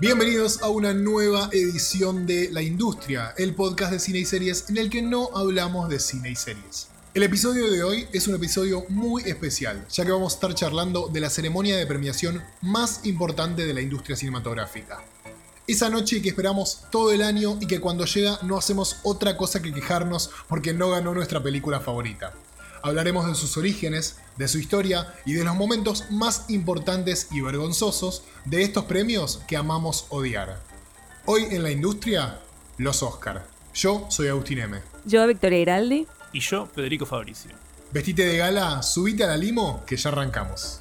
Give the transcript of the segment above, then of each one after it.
Bienvenidos a una nueva edición de La Industria, el podcast de cine y series en el que no hablamos de cine y series. El episodio de hoy es un episodio muy especial, ya que vamos a estar charlando de la ceremonia de premiación más importante de la industria cinematográfica. Esa noche que esperamos todo el año y que cuando llega no hacemos otra cosa que quejarnos porque no ganó nuestra película favorita. Hablaremos de sus orígenes, de su historia y de los momentos más importantes y vergonzosos de estos premios que amamos odiar. Hoy en la industria, los Oscar. Yo soy Agustín M. Yo, Victoria Iraldi. Y yo, Federico Fabricio. Vestite de gala, subite a la limo, que ya arrancamos.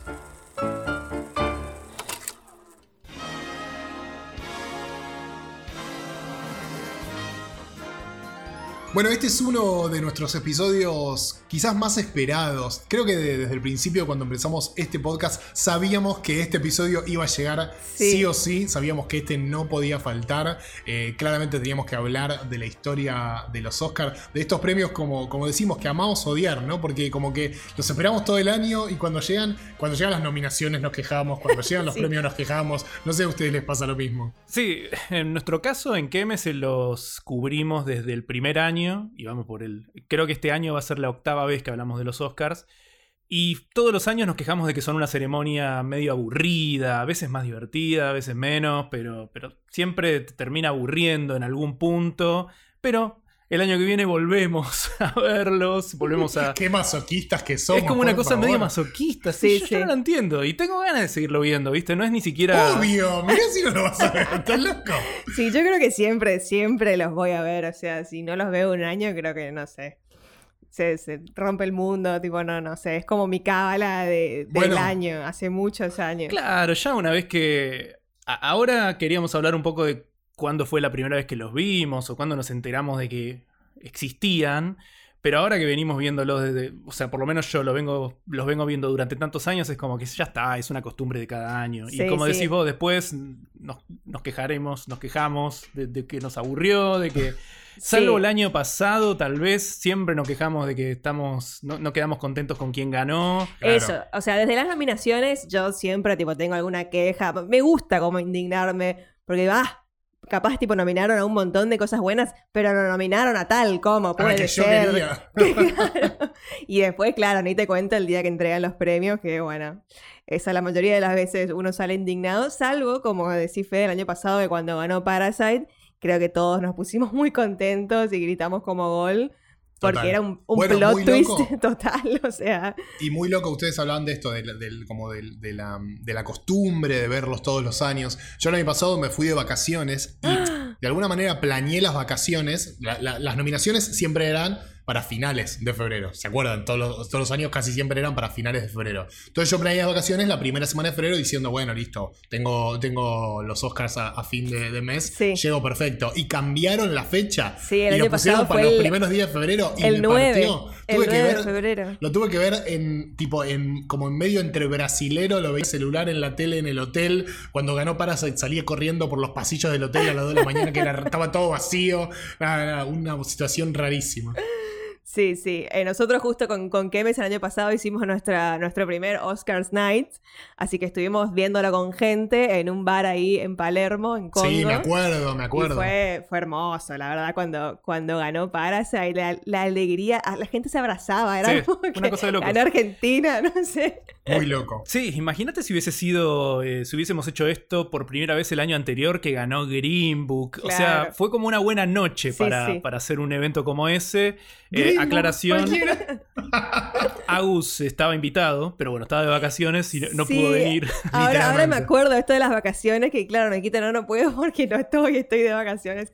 Bueno, este es uno de nuestros episodios quizás más esperados. Creo que desde el principio, cuando empezamos este podcast, sabíamos que este episodio iba a llegar sí, o sí. Sabíamos que este no podía faltar. Eh, claramente teníamos que hablar de la historia de los Oscars, de estos premios, como, como decimos, que amamos odiar, ¿no? Porque como que los esperamos todo el año y cuando llegan, cuando llegan las nominaciones nos quejamos, cuando llegan los premios nos quejamos. No sé a ustedes les pasa lo mismo. Sí, en nuestro caso, en Keme se los cubrimos desde el primer año y vamos por el. Creo que este año va a ser la octava vez que hablamos de los Oscars. Y todos los años nos quejamos de que son una ceremonia medio aburrida, a veces más divertida, a veces menos, pero, pero siempre termina aburriendo en algún punto. Pero el año que viene volvemos a verlos, volvemos a... Qué masoquistas que somos. Es como una cosa medio masoquista, sí, yo, no lo entiendo. Y tengo ganas de seguirlo viendo, ¿viste? No es ni siquiera... Obvio, mirá si no lo vas a ver, estás loco. Sí, yo creo que siempre, siempre los voy a ver. O sea, si no los veo un año, creo que, no sé, se, rompe el mundo, tipo, no, no sé, es como mi cábala de, del año, hace muchos años. Claro, ya una vez que... ahora queríamos hablar un poco de cuándo fue la primera vez que los vimos o cuándo nos enteramos de que existían. Pero ahora que venimos viéndolos desde, o sea, por lo menos yo lo vengo, los vengo viendo durante tantos años, es como que ya está, es una costumbre de cada año. y como decís vos, después nos, quejaremos, nos quejamos de, que nos aburrió, de que, salvo el año pasado, tal vez siempre nos quejamos de que estamos, no, quedamos contentos con quien ganó. Eso, o sea, desde las nominaciones yo siempre tipo tengo alguna queja, me gusta como indignarme, porque va, ah, capaz tipo nominaron a un montón de cosas buenas, pero no nominaron a tal como puede ser. y después, claro, ni te cuento el día que entregan los premios, que bueno, esa la mayoría de las veces uno sale indignado, salvo, como decís Fede, el año pasado, que cuando ganó Parasite, creo que todos nos pusimos muy contentos y gritamos como gol. Porque era un, plot twist total, o sea. Y muy loco, ustedes hablaban de esto, del, como de, la, de, la, costumbre de verlos todos los años. Yo el año pasado me fui de vacaciones y de alguna manera planeé las vacaciones. las nominaciones siempre eran para finales de febrero. ¿Se acuerdan? Todos los, todos los años casi siempre eran para finales de febrero. Entonces yo planeé las vacaciones la primera semana de febrero diciendo, bueno, listo, tengo, tengo los Oscars a, fin de, mes, llego perfecto. Y cambiaron la fecha. Sí, el y lo pusieron para los primeros días de febrero. Y el 9, Tuve que ver, de febrero. Lo tuve que ver en tipo en como en medio entre brasilero, lo veía celular en la tele en el hotel. Cuando ganó Parasite salía corriendo por los pasillos del hotel a las 2 de la mañana que estaba todo vacío. una situación rarísima. Sí, sí. Eh, nosotros justo con, con Kemes el año pasado hicimos nuestra, nuestro primer Oscars Night, así que estuvimos viéndolo con gente en un bar ahí en Palermo, en Congo. Sí, me acuerdo, me acuerdo. fue, fue hermoso, la verdad, cuando, cuando ganó Parasite, la, la alegría, la gente se abrazaba, era como una cosa de. En Argentina, no sé. Muy loco. Sí, imagínate si hubiese sido, eh, si hubiésemos hecho esto por primera vez el año anterior que ganó Green Book. O sea, fue como una buena noche para, para hacer un evento como ese. Eh, aclaración. Agus estaba invitado, pero bueno, estaba de vacaciones y no, pudo venir. Ahora, ahora, me acuerdo esto de las vacaciones, que claro, Nikita no, no puedo porque no estoy, estoy de vacaciones.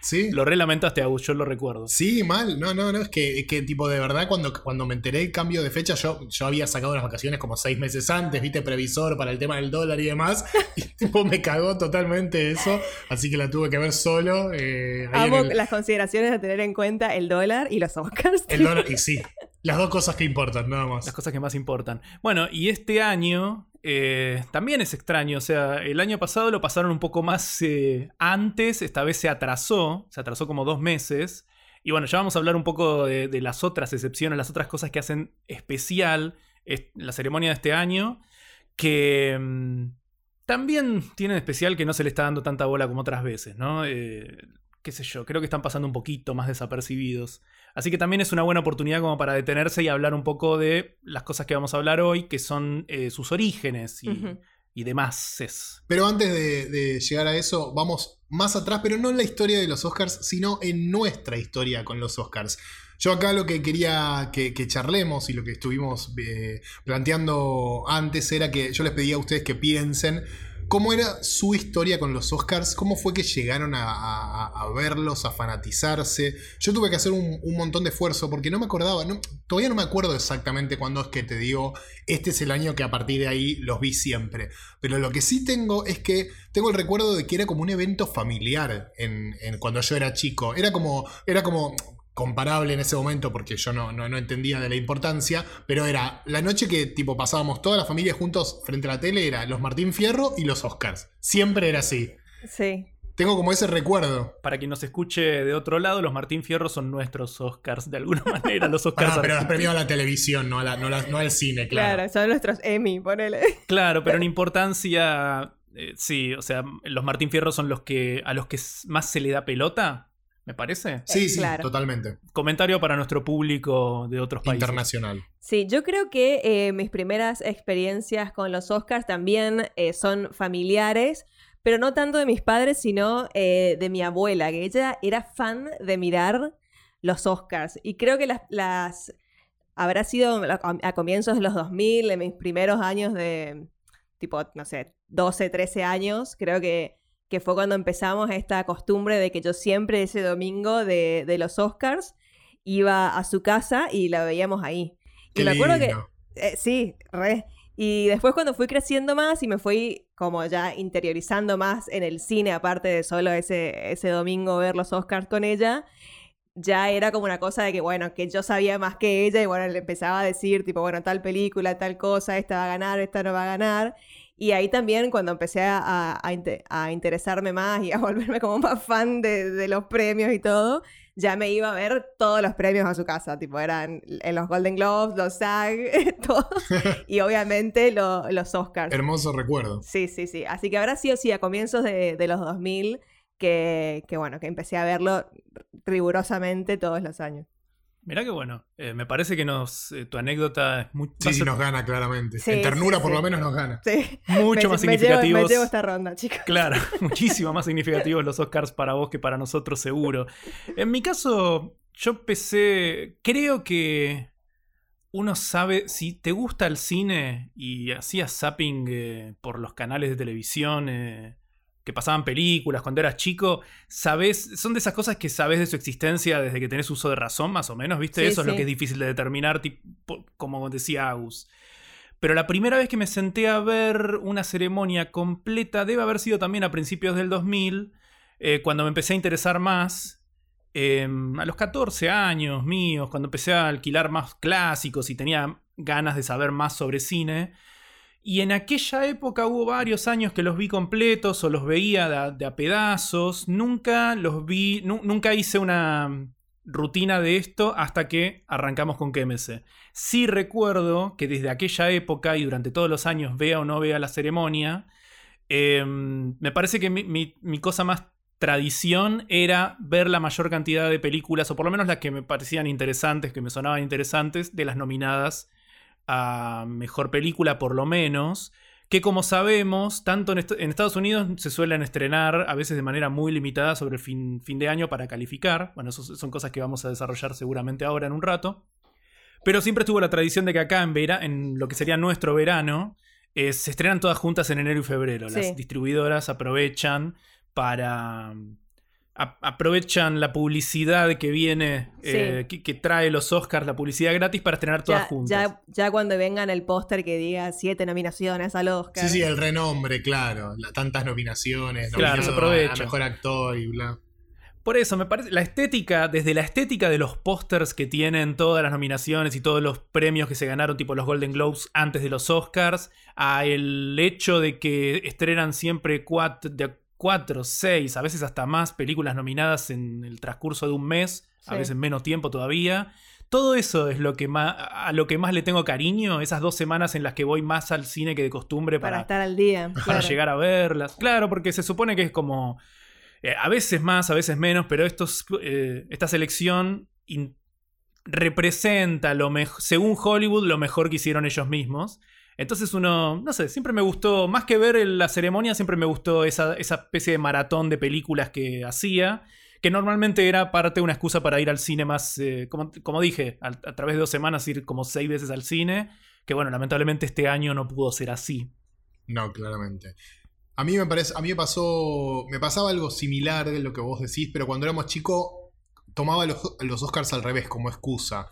sí. Lo relamentaste, Agus, yo lo recuerdo. Sí, mal. No, no, no, es que, que tipo, de verdad, cuando, cuando me enteré el cambio de fecha, yo, yo había sacado las vacaciones como seis meses antes, viste, previsor para el tema del dólar y demás. Y tipo, me cagó totalmente eso. Así que la tuve que ver solo. Eh, las consideraciones de tener en cuenta el dólar y los Oscars. El dólar, y sí. Las dos cosas que importan, nada más. Las cosas que más importan. Bueno, y este año eh, también es extraño. O sea, el año pasado lo pasaron un poco más eh, antes. Esta vez se atrasó. Se atrasó como dos meses. Y bueno, ya vamos a hablar un poco de, las otras excepciones, las otras cosas que hacen especial la ceremonia de este año, que mm, también tiene especial que no se le está dando tanta bola como otras veces, ¿no? Eh, qué sé yo, creo que están pasando un poquito más desapercibidos. Así que también es una buena oportunidad como para detenerse y hablar un poco de las cosas que vamos a hablar hoy, que son eh, sus orígenes y, demás. Es. Pero antes de, de llegar a eso, vamos más atrás, pero no en la historia de los Oscars, sino en nuestra historia con los Oscars. Yo acá lo que quería que, que charlemos y lo que estuvimos eh, planteando antes era que yo les pedía a ustedes que piensen cómo era su historia con los Oscars, cómo fue que llegaron a, verlos, a fanatizarse. Yo tuve que hacer un, montón de esfuerzo porque no me acordaba, todavía no me acuerdo exactamente cuándo es que te digo, este es el año que a partir de ahí los vi siempre. Pero lo que sí tengo es que tengo el recuerdo de que era como un evento familiar en cuando yo era chico. Era como, era como comparable en ese momento porque yo no, no, no entendía de la importancia, pero era la noche que tipo pasábamos toda la familia juntos frente a la tele, era los Martín Fierro y los Oscars. Siempre era así. Sí. Tengo como ese recuerdo. Para quien nos escuche de otro lado, los Martín Fierro son nuestros Oscars, de alguna manera, los Oscars. Ah, pero argentinos. premiaba a la televisión, no, a la- no, la- no al cine, claro. Claro, son nuestros Emmy, ponele. Claro, pero en importancia, eh, sí, o sea, los Martín Fierro son los que a los que más se le da pelota, me parece. Sí, sí, claro. totalmente. Comentario para nuestro público de otros países. Internacional. Sí, yo creo que eh, mis primeras experiencias con los Oscars también eh, son familiares, pero no tanto de mis padres, sino eh, de mi abuela, que ella era fan de mirar los Oscars. Y creo que las, las- habrá sido a a comienzos de los 2000, en mis primeros años de, tipo, no sé, 12, 13 años, creo que, que fue cuando empezamos esta costumbre de que yo siempre ese domingo de, de los Oscars iba a su casa y la veíamos ahí. Qué y me acuerdo que lindo. eh, sí, re. Y después cuando fui creciendo más y me fui como ya interiorizando más en el cine, aparte de solo ese, ese domingo ver los Oscars con ella, ya era como una cosa de que, bueno, que yo sabía más que ella y bueno, le empezaba a decir, tipo, bueno, tal película, tal cosa, esta va a ganar, esta no va a ganar. Y ahí también cuando empecé a, a- a inte- a interesarme más y a volverme como más fan de, de los premios y todo, ya me iba a ver todos los premios a su casa, tipo eran en los Golden Globes, los SAG, todos, y obviamente lo- los Oscars. Hermoso recuerdo. Sí, sí, sí. Así que habrá sido, sí, a comienzos de, de los 2000 que, que, bueno, que empecé a verlo rigurosamente todos los años. Mirá que bueno, eh, me parece que nos eh, tu anécdota es muy, Sí, sí, nos gana claramente. Sí, en ternura sí, por sí. lo menos nos gana. Sí. mucho Me- más me llevo- significativos. Me llevo esta ronda, chicos. Claro, muchísimo más significativos los Oscars para vos que para nosotros, seguro. En mi caso, yo empecé. Creo que uno sabe. Si te gusta el cine y hacías zapping eh, por los canales de televisión eh, que pasaban películas cuando eras chico, sabes. Son de esas cosas que sabes de su existencia desde que tenés uso de razón, más o menos, ¿viste? Sí, Eso es lo que es difícil de determinar, tipo, como decía Agus. Pero la primera vez que me senté a ver una ceremonia completa debe haber sido también a principios del 2000, eh, cuando me empecé a interesar más, eh, a los 14 años míos, cuando empecé a alquilar más clásicos y tenía ganas de saber más sobre cine. Y en aquella época hubo varios años que los vi completos o los veía de a, pedazos. Nunca los vi, nu- nunca hice una rutina de esto hasta que arrancamos con KMC. Sí recuerdo que desde aquella época y durante todos los años, vea o no vea la ceremonia, eh, me parece que mi- mi cosa más tradición era ver la mayor cantidad de películas, o por lo menos las que me parecían interesantes, que me sonaban interesantes, de las nominadas a mejor película, por lo menos. Que como sabemos, tanto en, est- en Estados Unidos se suelen estrenar a veces de manera muy limitada sobre el fin, fin de año para calificar. Bueno, eso son cosas que vamos a desarrollar seguramente ahora en un rato. Pero siempre estuvo la tradición de que acá en, vera- en lo que sería nuestro verano, eh, se estrenan todas juntas en enero y febrero. Sí. Las distribuidoras aprovechan para... aprovechan la publicidad que viene, eh, que, que trae los Oscars, la publicidad gratis para estrenar todas Ya, juntas. ya, ya cuando vengan el póster que diga siete nominaciones al Oscar. Sí, sí, el renombre, claro. La- tantas nominaciones. Claro, se aprovecha. a mejor actor y bla. Por eso, me parece, la estética, desde la estética de los pósters que tienen todas las nominaciones y todos los premios que se ganaron, tipo los Golden Globes antes de los Oscars, a el hecho de que estrenan siempre cuatro, de cuatro, seis, a veces hasta más películas nominadas en el transcurso de un mes, a veces menos tiempo todavía. Todo eso es lo que más, a lo que más le tengo cariño, esas dos semanas en las que voy más al cine que de costumbre Para, para, estar al día. para claro. llegar a verlas. Claro, porque se supone que es como. eh, a veces más, a veces menos, pero estos, eh, esta selección representa lo mejor, según Hollywood, lo mejor que hicieron ellos mismos. Entonces uno, no sé, siempre me gustó, más que ver la ceremonia, siempre me gustó esa, esa especie de maratón de películas que hacía, que normalmente era parte de una excusa para ir al cine más, eh, como, como dije, a, a través de dos semanas ir como seis veces al cine, que bueno, lamentablemente este año no pudo ser así. No, claramente. A mí me parece, a mí me pasó, me pasaba algo similar de lo que vos decís, pero cuando éramos chicos tomaba los, los Oscars al revés como excusa.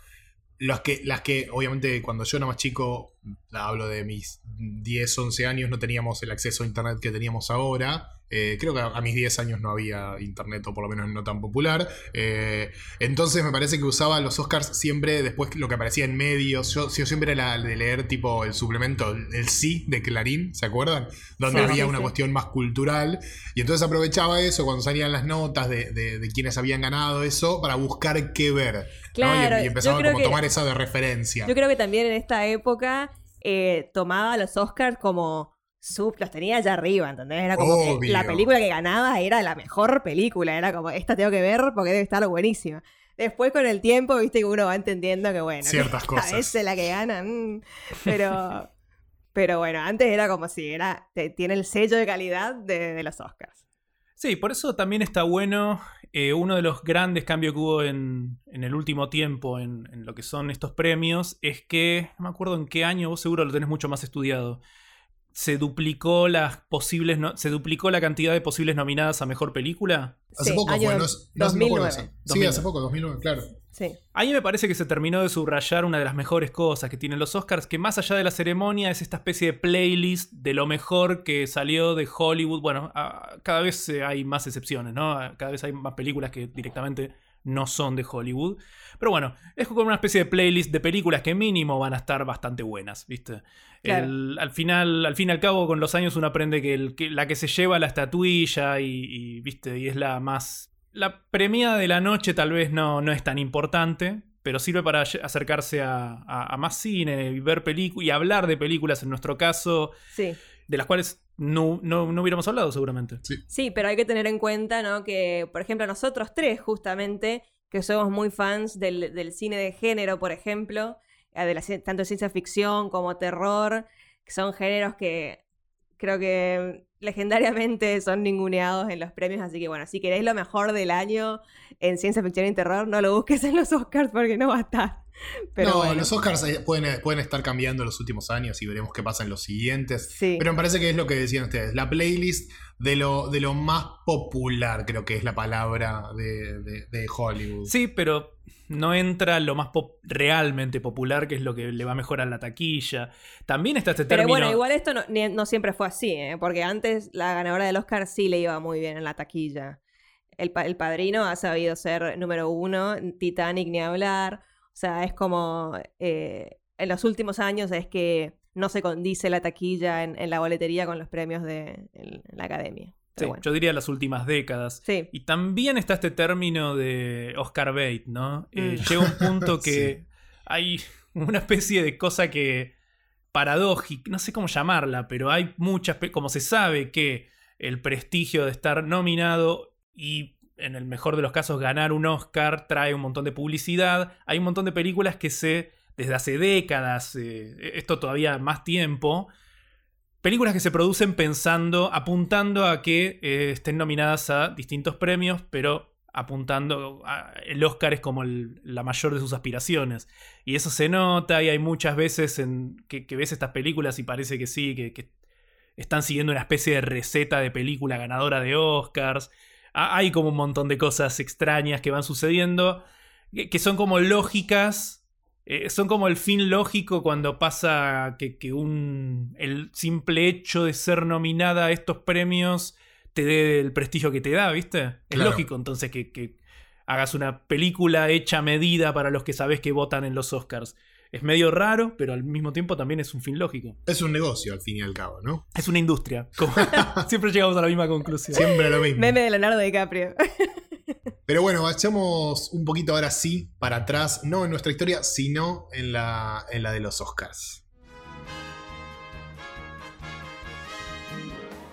Las que, las que, obviamente, cuando yo era más chico, hablo de mis 10, 11 años, no teníamos el acceso a internet que teníamos ahora. Eh, creo que a, mis 10 años no había internet, o por lo menos no tan popular. Eh, entonces me parece que usaba los Oscars siempre después lo que aparecía en medios. Yo, yo siempre era la de leer tipo el suplemento, el sí de Clarín, ¿se acuerdan? Donde Sí, había sí, una sí. cuestión más cultural. Y entonces aprovechaba eso cuando salían las notas de, de- de quienes habían ganado eso para buscar qué ver. ¿no? Y- Claro, y, empezaba como a tomar esa de referencia. Yo creo que también en esta época eh, tomaba los Oscars como sub, los tenía allá arriba, ¿entendés? Era como que la película que ganaba era la mejor película, era como, esta tengo que ver porque debe estar buenísima. Después con el tiempo, viste que uno va entendiendo que bueno, Ciertas que cosas. A veces la que gana, mm, pero, pero bueno, antes era como si era, te- tiene el sello de calidad de, de los Oscars. Sí, por eso también está bueno. eh, uno de los grandes cambios que hubo en, en el último tiempo en, en lo que son estos premios es que, no me acuerdo en qué año, vos seguro lo tenés mucho más estudiado. Se duplicó las posibles no- se duplicó la cantidad de posibles nominadas a mejor película. Hace Sí, poco año fue, no, es- no- no me acuerdo 2009. eso. Sí, 2009. hace poco, 2009, claro. Sí. A mí me parece que se terminó de subrayar una de las mejores cosas que tienen los Oscars, que más allá de la ceremonia es esta especie de playlist de lo mejor que salió de Hollywood. Bueno, a- cada vez eh, hay más excepciones, ¿no? Cada vez hay más películas que directamente no son de Hollywood. Pero bueno, es como una especie de playlist de películas que mínimo van a estar bastante buenas, ¿viste? Claro. El- al, final, al fin y al cabo, con los años uno aprende que, el- que la que se lleva la estatuilla y, y, ¿viste? y es la más... La premiada de la noche tal vez no, no es tan importante, pero sirve para acercarse a, a- a más cine y ver películas y hablar de películas, en nuestro caso, Sí. de las cuales no, no, no hubiéramos hablado seguramente. Sí, pero hay que tener en cuenta, ¿no? Que, por ejemplo, nosotros tres, justamente, que somos muy fans del, del cine de género, por ejemplo, eh, de la, tanto ciencia ficción como terror, que son géneros que creo que legendariamente son ninguneados en los premios, así que bueno, si queréis lo mejor del año en ciencia ficción y terror, no lo busques en los Oscars porque no va a estar. Pero no, bueno, los Oscars eh, pueden, pueden estar cambiando en los últimos años y veremos qué pasa en los siguientes. sí. Pero me parece que es lo que decían ustedes, la playlist de lo, de lo más popular, creo que es la palabra de, de- de Hollywood. Sí, pero no entra lo más pop- realmente popular, que es lo que le va a mejorar la taquilla. También está este Pero término... bueno, igual esto no, ni- no siempre fue así, ¿eh? porque antes la ganadora del Oscar sí le iba muy bien en la taquilla. El, el padrino ha sabido ser número uno, Titanic ni hablar. O sea, es como eh, en los últimos años es que no se condice la taquilla en, en la boletería con los premios de en la academia. Sí, Pero bueno. yo diría las últimas décadas. Sí, Y también está este término de Oscar bait, ¿no? Eh, Mm. llega un punto que Sí. hay una especie de cosa que paradójica, no sé cómo llamarla, pero hay muchas, como se sabe que el prestigio de estar nominado y en el mejor de los casos ganar un Oscar trae un montón de publicidad, hay un montón de películas que se, desde hace décadas, eh, esto todavía más tiempo, Películas que se producen pensando, apuntando a que eh, estén nominadas a distintos premios, pero apuntando a el Oscar es como la mayor de sus aspiraciones. Y eso se nota y hay muchas veces en que, ves estas películas y parece que sí, que, están siguiendo una especie de receta de película ganadora de Oscars. Ha- Hay como un montón de cosas extrañas que van sucediendo, que son como lógicas eh, son como el fin lógico cuando pasa que, que un, el simple hecho de ser nominada a estos premios te dé el prestigio que te da, ¿viste? Es Claro. lógico entonces que, que hagas una película hecha a medida para los que sabes que votan en los Oscars. Es medio raro, pero al mismo tiempo también es un fin lógico. Es un negocio al fin y al cabo, ¿no? Es una industria. Como- siempre llegamos a la misma conclusión. Siempre lo mismo. meme de Leonardo DiCaprio. Pero bueno, vayamos un poquito ahora sí para atrás, no en nuestra historia, sino en la, en la de los Oscars.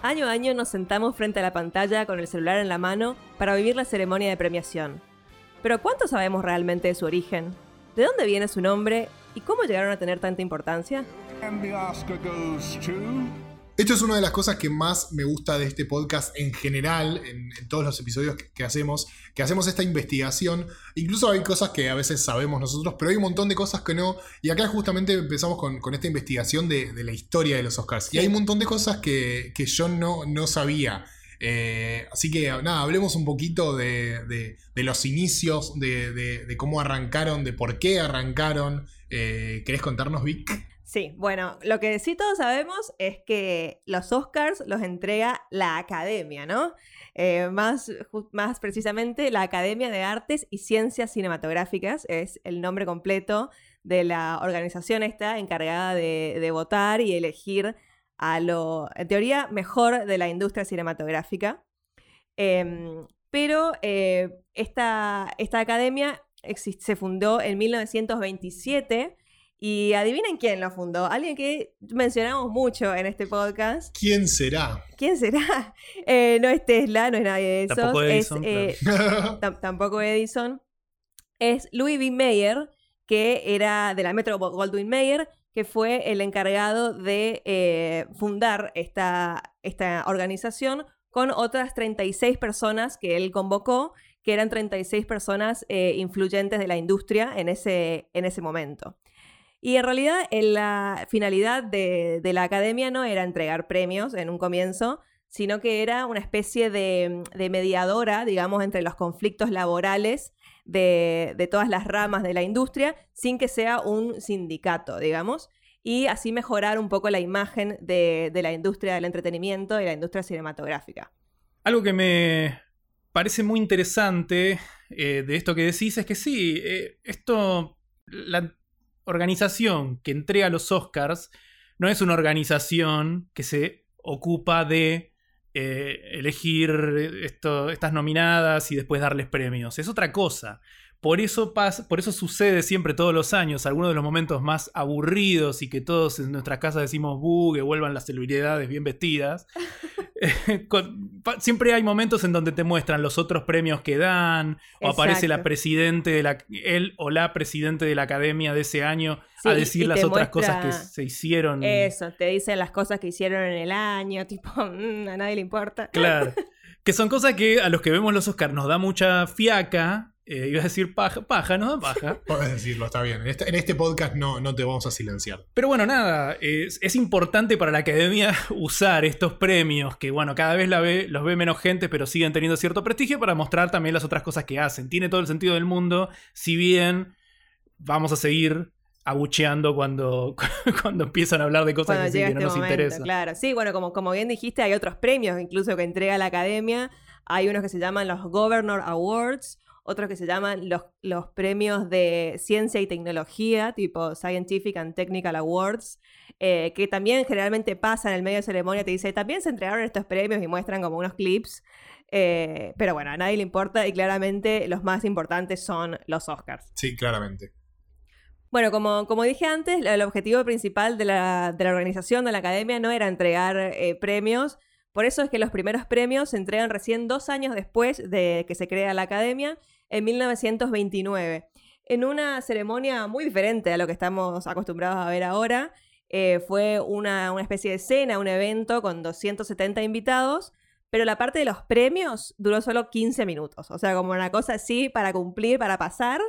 Año a año nos sentamos frente a la pantalla con el celular en la mano para vivir la ceremonia de premiación. Pero ¿cuánto sabemos realmente de su origen? ¿De dónde viene su nombre? ¿Y cómo llegaron a tener tanta importancia? And the Oscar goes to. Esto es una de las cosas que más me gusta de este podcast en general, en, en todos los episodios que, que hacemos, que hacemos esta investigación. Incluso hay cosas que a veces sabemos nosotros, pero hay un montón de cosas que no. Y acá justamente empezamos con, con esta investigación de, de la historia de los Oscars. Y hay un montón de cosas que, que yo no, no sabía. Eh, así que nada, hablemos un poquito de, de- de los inicios, de, de- de cómo arrancaron, de por qué arrancaron. Eh, ¿Querés contarnos, Vic? Sí, bueno, lo que sí todos sabemos es que los Oscars los entrega la Academia, ¿no? Eh, más, más precisamente la Academia de Artes y Ciencias Cinematográficas es el nombre completo de la organización esta encargada de, votar y elegir a lo, en teoría, mejor de la industria cinematográfica. Em, pero eh, esta, esta academia se fundó en 1927 y adivinen quién lo fundó. Alguien que mencionamos mucho en este podcast. ¿Quién será? ¿Quién será? Eh, no es Tesla, no es nadie de esos. Tampoco es, Edison, eh, tam- tampoco Edison. Es Louis B. Mayer, que era de la Metro Goldwyn Mayer, que fue el encargado de eh, fundar esta, esta organización con otras 36 personas que él convocó, que eran 36 personas eh, influyentes de la industria en ese, en ese momento. Y en realidad la finalidad de, la academia no era entregar premios en un comienzo, sino que era una especie de, mediadora, digamos, entre los conflictos laborales de, de todas las ramas de la industria, sin que sea un sindicato, digamos, y así mejorar un poco la imagen de, la industria del entretenimiento y la industria cinematográfica. Algo que me parece muy interesante eh, de esto que decís es que sí, eh, esto, organización que entrega los Oscars no es una organización que se ocupa de eh, elegir estas nominadas y después darles premios. Es otra cosa. Por eso, pas- por eso sucede siempre todos los años, algunos de los momentos más aburridos y que todos en nuestras casas decimos, buh, que vuelvan las celebridades bien vestidas. Eh, con- pa- siempre hay momentos en donde te muestran los otros premios que dan, o aparece la presidente de la, él o la presidente de la academia de ese año Sí, a decir las otras cosas que se hicieron. Eso, te dicen las cosas que hicieron en el año, tipo, "Mm, a nadie le importa. Claro. que son cosas que a los que vemos los Oscars nos da mucha fiaca. Eh, iba a decir paja, paja, da paja. Puedes decirlo, está bien. En este, en este podcast no, no te vamos a silenciar. Pero bueno, nada, es, es importante para la academia usar estos premios que, bueno, cada vez la ve, los ve menos gente, pero siguen teniendo cierto prestigio para mostrar también las otras cosas que hacen. Tiene todo el sentido del mundo, si bien vamos a seguir abucheando cuando, cuando empiezan a hablar de cosas Cuando que, sí, que no este nos momento, interesan. claro. Sí, bueno, como, como bien dijiste, hay otros premios incluso que entrega la academia. Hay unos que se llaman los Governor Awards, otros que se llaman los, los premios de ciencia y tecnología, tipo Scientific and Technical Awards, eh, que también generalmente pasan en el medio de ceremonia, te dice, también se entregaron estos premios y muestran como unos clips. Eh, pero bueno, a nadie le importa y claramente los más importantes son los Oscars. Sí, claramente. Bueno, como, como dije antes, el objetivo principal de la, de la organización de la academia no era entregar eh, premios. Por eso es que los primeros premios se entregan recién dos años después de que se crea la academia, en 1929. En una ceremonia muy diferente a lo que estamos acostumbrados a ver ahora. Eh, fue una, una especie de cena, un evento con 270 invitados, pero la parte de los premios duró solo 15 minutos. O sea, como una cosa así para cumplir, para pasar.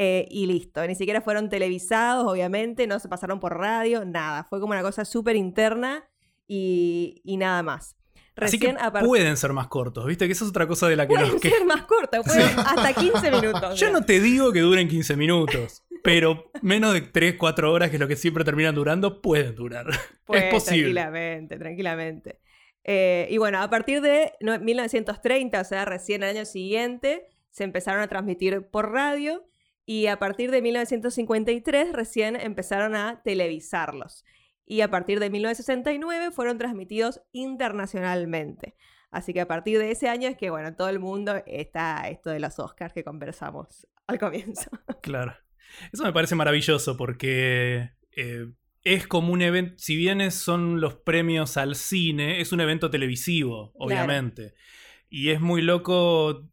Eh, y listo. Ni siquiera fueron televisados, obviamente, no se pasaron por radio, nada. Fue como una cosa súper interna y, y nada más. Así que Recién a par- pueden ser más cortos, ¿viste? Que esa es otra cosa de la que Pueden nos ser más cortos, pueden hasta 15 minutos. Yo no te digo que duren 15 minutos, pero menos de 3, 4 horas, que es lo que siempre terminan durando, pueden durar. Pues, es posible. Tranquilamente, tranquilamente. Eh, y bueno, a partir de no- 1930, o sea, recién el año siguiente, se empezaron a transmitir por radio y a partir de 1953 recién empezaron a televisarlos. Y a partir de 1969 fueron transmitidos internacionalmente. Así que a partir de ese año es que, bueno, todo el mundo está esto de los Oscars que conversamos al comienzo. Claro. Eso me parece maravilloso porque eh, es como un evento, si bien son los premios al cine, es un evento televisivo, obviamente. Y es muy loco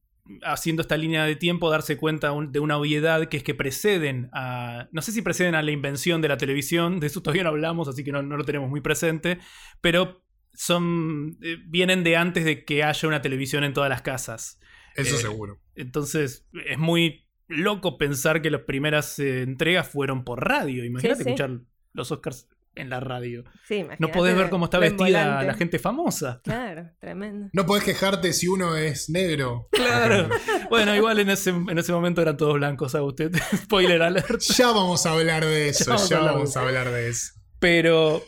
haciendo esta línea de tiempo darse cuenta un- de una obviedad que es que preceden a, no sé si preceden a la invención de la televisión, de eso todavía no hablamos, así que no, no lo tenemos muy presente, pero son, eh, vienen de antes de que haya una televisión en todas las casas. Eso Eh, seguro. Entonces, es muy loco pensar que las primeras eh, entregas fueron por radio. Imagínate sí. escuchar los Oscars en la radio. Sí, No imagínate podés ver cómo está vestida la gente famosa. Claro, tremendo. No podés quejarte si uno es negro. Claro. bueno, igual en ese, en ese momento eran todos blancos, ¿sabe usted? Spoiler alert. Ya vamos a hablar de eso, Ya vamos ya a hablar de vamos eso. a hablar de eso. Pero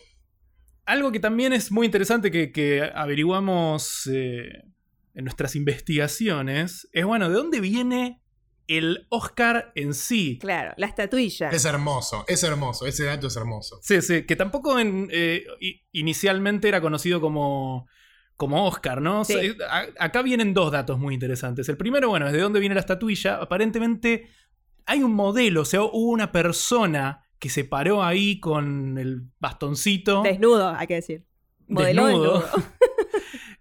algo que también es muy interesante que, que averiguamos eh, en nuestras investigaciones es, bueno, ¿de dónde viene el Oscar en sí? Claro, la estatuilla. Es hermoso, es hermoso, ese dato es hermoso. Sí, sí, que tampoco en, eh, inicialmente era conocido como, como Oscar, ¿no? Sí. O sea, a- acá vienen dos datos muy interesantes. El primero, bueno, es de dónde viene la estatuilla. Aparentemente hay un modelo, o sea, hubo una persona que se paró ahí con el bastoncito Desnudo, hay que decir. Modeló Desnudo. desnudo.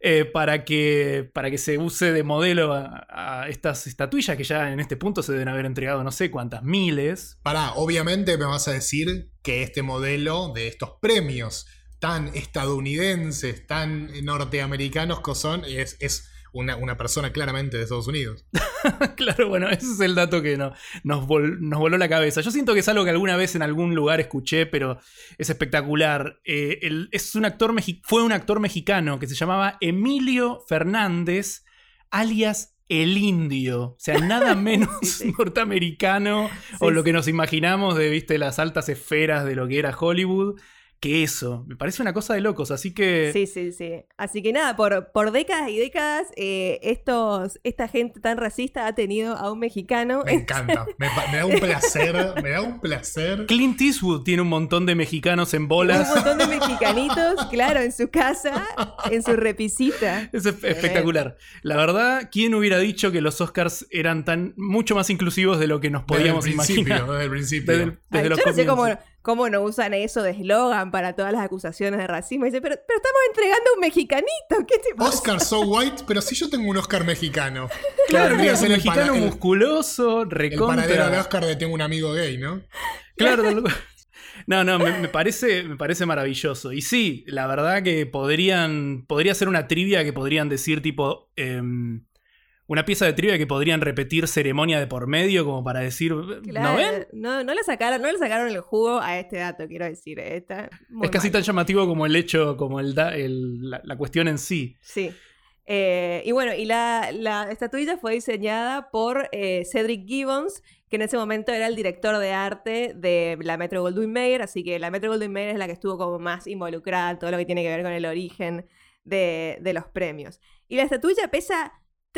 eh, para, que, para que se use de modelo a, estas estatuillas que ya en este punto se deben haber entregado no sé cuántas miles. Pará, obviamente me vas a decir que este modelo de estos premios tan estadounidenses, tan norteamericanos que son, es una, una persona claramente de Estados Unidos. Claro, bueno, ese es el dato que no- nos, vol- nos voló la cabeza. Yo siento que es algo que alguna vez en algún lugar escuché, pero es espectacular. Eh, el- es un actor mexi- fue un actor mexicano que se llamaba Emilio Fernández, alias El Indio. O sea, nada menos Sí, sí. norteamericano o lo que nos imaginamos de, viste, las altas esferas de lo que era Hollywood. Que eso, me parece una cosa de locos, así que... Sí, sí, sí. Así que nada, por, por décadas y décadas, eh, estos, esta gente tan racista ha tenido a un mexicano. Me encanta, me, da un placer, me da un placer. Clint Eastwood tiene un montón de mexicanos en Un bolas. montón de mexicanitos, claro, en su casa, en su repisita. Es espe- espectacular. La verdad, ¿quién hubiera dicho que los Oscars eran tan mucho más inclusivos de lo que nos podíamos desde el principio, imaginar? desde el principio. Desde, el- desde Ay, los yo no sé cómo, comienzos. Cómo no usan eso de eslogan para todas las acusaciones de racismo. Dice, pero, pero estamos entregando un mexicanito, ¿qué te pasa? Oscar so white, pero si yo tengo un Oscar mexicano. Claro, Vendría a es ser un el mexicano el- musculoso, El recontra. paradero de Oscar de tengo un amigo gay, ¿no? Claro. No, no, me, me parece, me parece maravilloso. Y sí, la verdad que podrían. Podría ser una trivia que podrían decir, tipo. em, una pieza de trivia que podrían repetir ceremonia de por medio, como para decir. ¿No ven? No, no le sacaron, no le sacaron el jugo a este dato, quiero decir. eh, está es casi mal. tan llamativo como el hecho, como el, da- el- la, la cuestión en sí. Sí. Eh, y bueno, y la, la estatuilla fue diseñada por eh, Cedric Gibbons, que en ese momento era el director de arte de la Metro Goldwyn Mayer, así que la Metro Goldwyn Mayer es la que estuvo como más involucrada en todo lo que tiene que ver con el origen de, de los premios. Y la estatuilla pesa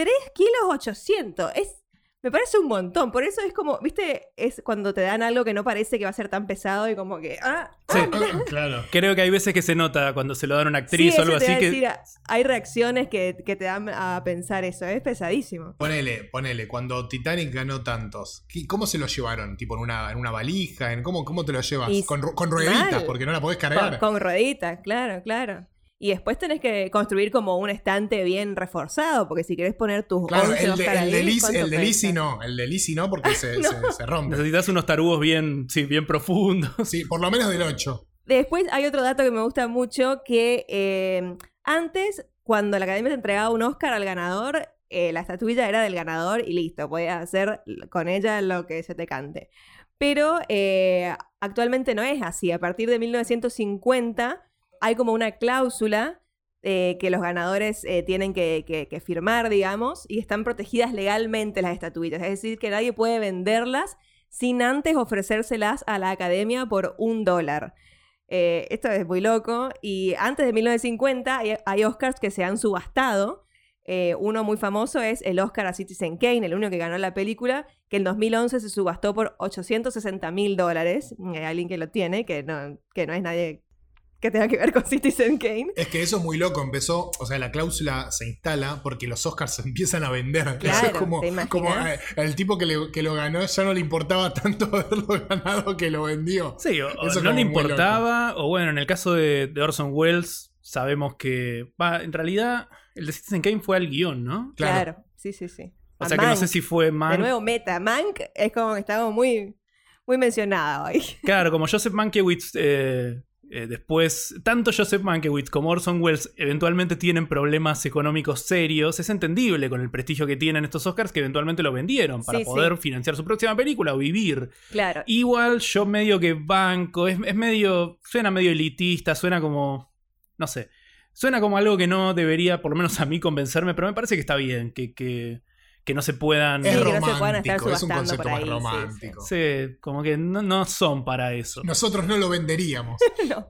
3 kilos 800. Es, me parece un montón. Por eso es como, viste, es cuando te dan algo que no parece que va a ser tan pesado y como que, ah, Sí. Ah, claro. Creo que hay veces que se nota cuando se lo dan a una actriz Sí, o algo así que. decir, a- hay reacciones que, que te dan a pensar eso, es pesadísimo. Ponele, ponele, cuando Titanic ganó tantos, ¿qué- ¿cómo se lo llevaron? ¿Tipo en una, en una valija? ¿En cómo, ¿Cómo te lo llevas? Y Con, con rueditas, mal. porque no la podés Con, cargar. con rueditas, claro, claro. Y después tenés que construir como un estante bien reforzado, porque si querés poner tus Claro, 11 el de, Oscar el de Liz- ¿cuánto el de Lizzie pesa? no, el de Lizzie no, porque se, se- se rompe. Necesitas unos tarugos bien, sí, bien profundos. Sí, por lo menos del 8. Después hay otro dato que me gusta mucho, que eh, antes, cuando la academia te entregaba un Oscar al ganador, eh, la estatuilla era del ganador y listo, podías hacer con ella lo que se te cante. Pero eh, actualmente no es así. A partir de 1950 hay como una cláusula eh, que los ganadores eh, tienen que, firmar, digamos, y están protegidas legalmente las estatuillas. Es decir, que nadie puede venderlas sin antes ofrecérselas a la academia por un dólar. Eh, esto es muy loco. Y antes de 1950 hay, Oscars que se han subastado. Uno muy famoso es el Oscar a Citizen Kane, el único que ganó la película, que en 2011 se subastó por 860 mil dólares. Hay alguien que lo tiene, que no es nadie que tenga que ver con Citizen Kane. Es que eso es muy loco. Empezó, o sea, la cláusula se instala porque los Oscars se empiezan a vender. Claro, Eso es como, ¿te imaginas? como eh, el tipo que, le- que lo ganó ya no le importaba tanto haberlo ganado que lo vendió. Sí, o, Eso no le importaba, o bueno, en el caso de, de Orson Welles, sabemos que. Va, en realidad, el de Citizen Kane fue al guion, ¿no? Claro. Claro, sí, sí, sí. O A sea que no sé si fue Mank. De nuevo, meta. Mank es como que estaba muy, muy mencionada hoy. Claro, como Joseph Mankiewicz. eh, eh, después, tanto Joseph Mankiewicz como Orson Welles eventualmente tienen problemas económicos serios. Es entendible con el prestigio que tienen estos Oscars que eventualmente lo vendieron para Sí, sí. poder financiar su próxima película o vivir. Claro. Igual yo medio que banco, es, es medio, suena medio elitista, suena como, no sé, suena como algo que no debería, por lo menos a mí, convencerme, pero me parece que está bien, que, que, que no se puedan... Es Sí, que no se puedan estar romántico, es un concepto por más sí, romántico. Sí, como que no, no son para eso. Nosotros no lo venderíamos. No.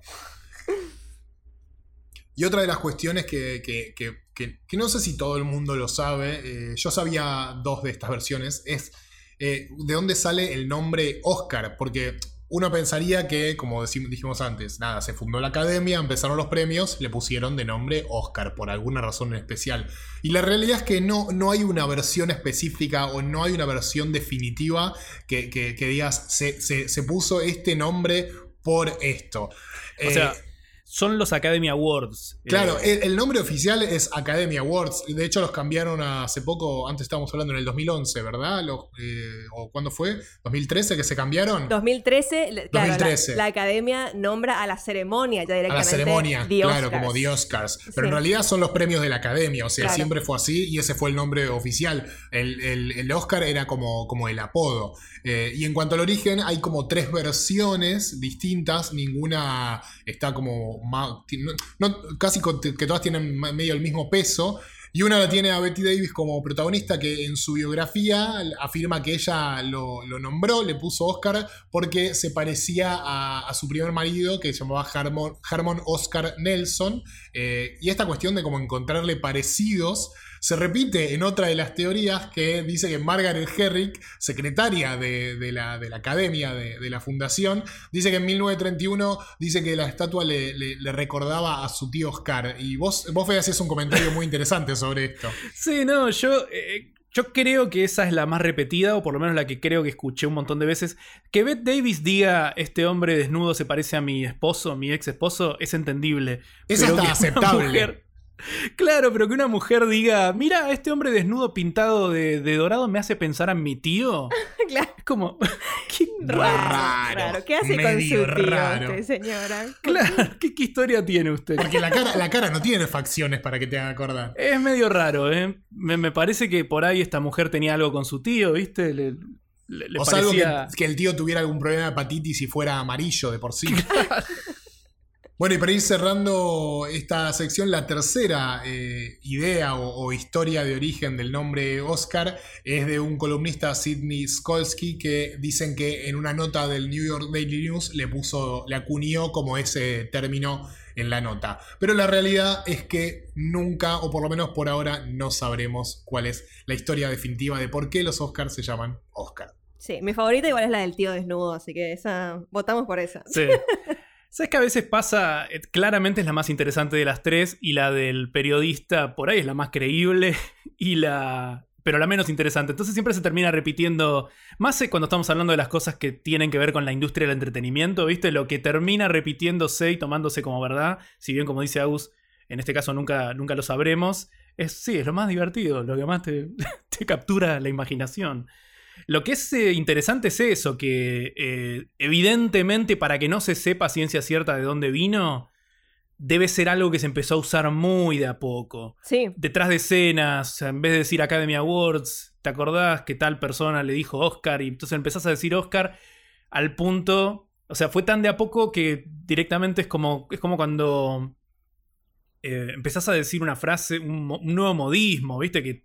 Y otra de las cuestiones que, que- que- que- que no sé si todo el mundo lo sabe, eh, yo sabía dos de estas versiones, es eh, de dónde sale el nombre Oscar, porque uno pensaría que, como dijimos antes, nada, se fundó la academia, empezaron los premios, le pusieron de nombre Oscar por alguna razón en especial. Y la realidad es que no, no hay una versión específica o no hay una versión definitiva que, que- que digas, se, se- se puso este nombre por esto. O Eh, sea, son los Academy Awards. Claro, Eh, el, el nombre oficial es Academy Awards. De hecho, los cambiaron hace poco. Antes estábamos hablando en el 2011, ¿verdad? Los, eh, ¿O cuándo fue? ¿2013 que se cambiaron? 2013, le- claro, la- 2013. La, academia nombra a la ceremonia ya a directamente. la ceremonia, The claro, Oscars. como The Oscars. Pero Sí. en realidad son los premios de la academia, o sea, Claro. siempre fue así y ese fue el nombre oficial. El, el- el Oscar era como, como el apodo. Eh, y en cuanto al origen, hay como tres versiones distintas, ninguna está como no- casi que todas tienen medio el mismo peso. Y una la tiene a Betty Davis como protagonista que en su biografía afirma que ella lo, nombró, le puso Oscar porque se parecía a, su primer marido que se llamaba Harmon, Oscar Nelson. Eh, y esta cuestión de como encontrarle parecidos se repite en otra de las teorías que dice que Margaret Herrick, secretaria de, de la, de la academia de, de la fundación, dice que en 1931 dice que la estatua le, le- le recordaba a su tío Oscar. Y vos, vos Fede, hacías un comentario muy interesante sobre esto. Sí, no, yo, eh, yo creo que esa es la más repetida, o por lo menos la que creo que escuché un montón de veces. Que Beth Davis diga, este hombre desnudo se parece a mi esposo, mi ex esposo, es entendible. Es Pero hasta que una aceptable. mujer- claro, pero que una mujer diga, mira, este hombre desnudo pintado de, de dorado me hace pensar a mi tío. Claro, Es como, ¿qué, raro, raro, raro. ¿Qué hace con medio su tío raro. usted, señora? claro, ¿qué, qué historia tiene usted? Porque la cara, la cara no tiene facciones para que te haga acordar. Es medio raro, ¿eh? Me, me parece que por ahí esta mujer tenía algo con su tío, ¿viste? Le, le- le o salvo que, parecía... que el tío tuviera algún problema de hepatitis y fuera amarillo de por sí. Bueno, y para ir cerrando esta sección, la tercera eh, idea o, o historia de origen del nombre Oscar es de un columnista, Sidney Skolsky, que dicen que en una nota del New York Daily News le puso, le acuñó como ese término en la nota. Pero la realidad es que nunca, o por lo menos por ahora, no sabremos cuál es la historia definitiva de por qué los Oscars se llaman Oscar. Sí, mi favorita igual es la del tío desnudo, así que esa votamos por esa. Sí. ¿Sabes que a veces pasa, eh, claramente es la más interesante de las tres y la del periodista por ahí es la más creíble y la... pero la menos interesante. Entonces siempre se termina repitiendo, más eh, cuando estamos hablando de las cosas que tienen que ver con la industria del entretenimiento, ¿viste? Lo que termina repitiéndose y tomándose como verdad, si bien como dice Agus, en este caso nunca, nunca lo sabremos, es sí, es lo más divertido, lo que más te, te captura la imaginación. Lo que es eh, interesante es eso, que eh, evidentemente para que no se sepa ciencia cierta de dónde vino, debe ser algo que se empezó a usar muy de a poco. Sí, Detrás de escenas, en vez de decir Academy Awards, ¿te acordás que tal persona le dijo Oscar? Y entonces empezás a decir Oscar al punto... O sea, fue tan de a poco que directamente es como, es como cuando eh, empezás a decir una frase, un, nuevo modismo, ¿viste? Que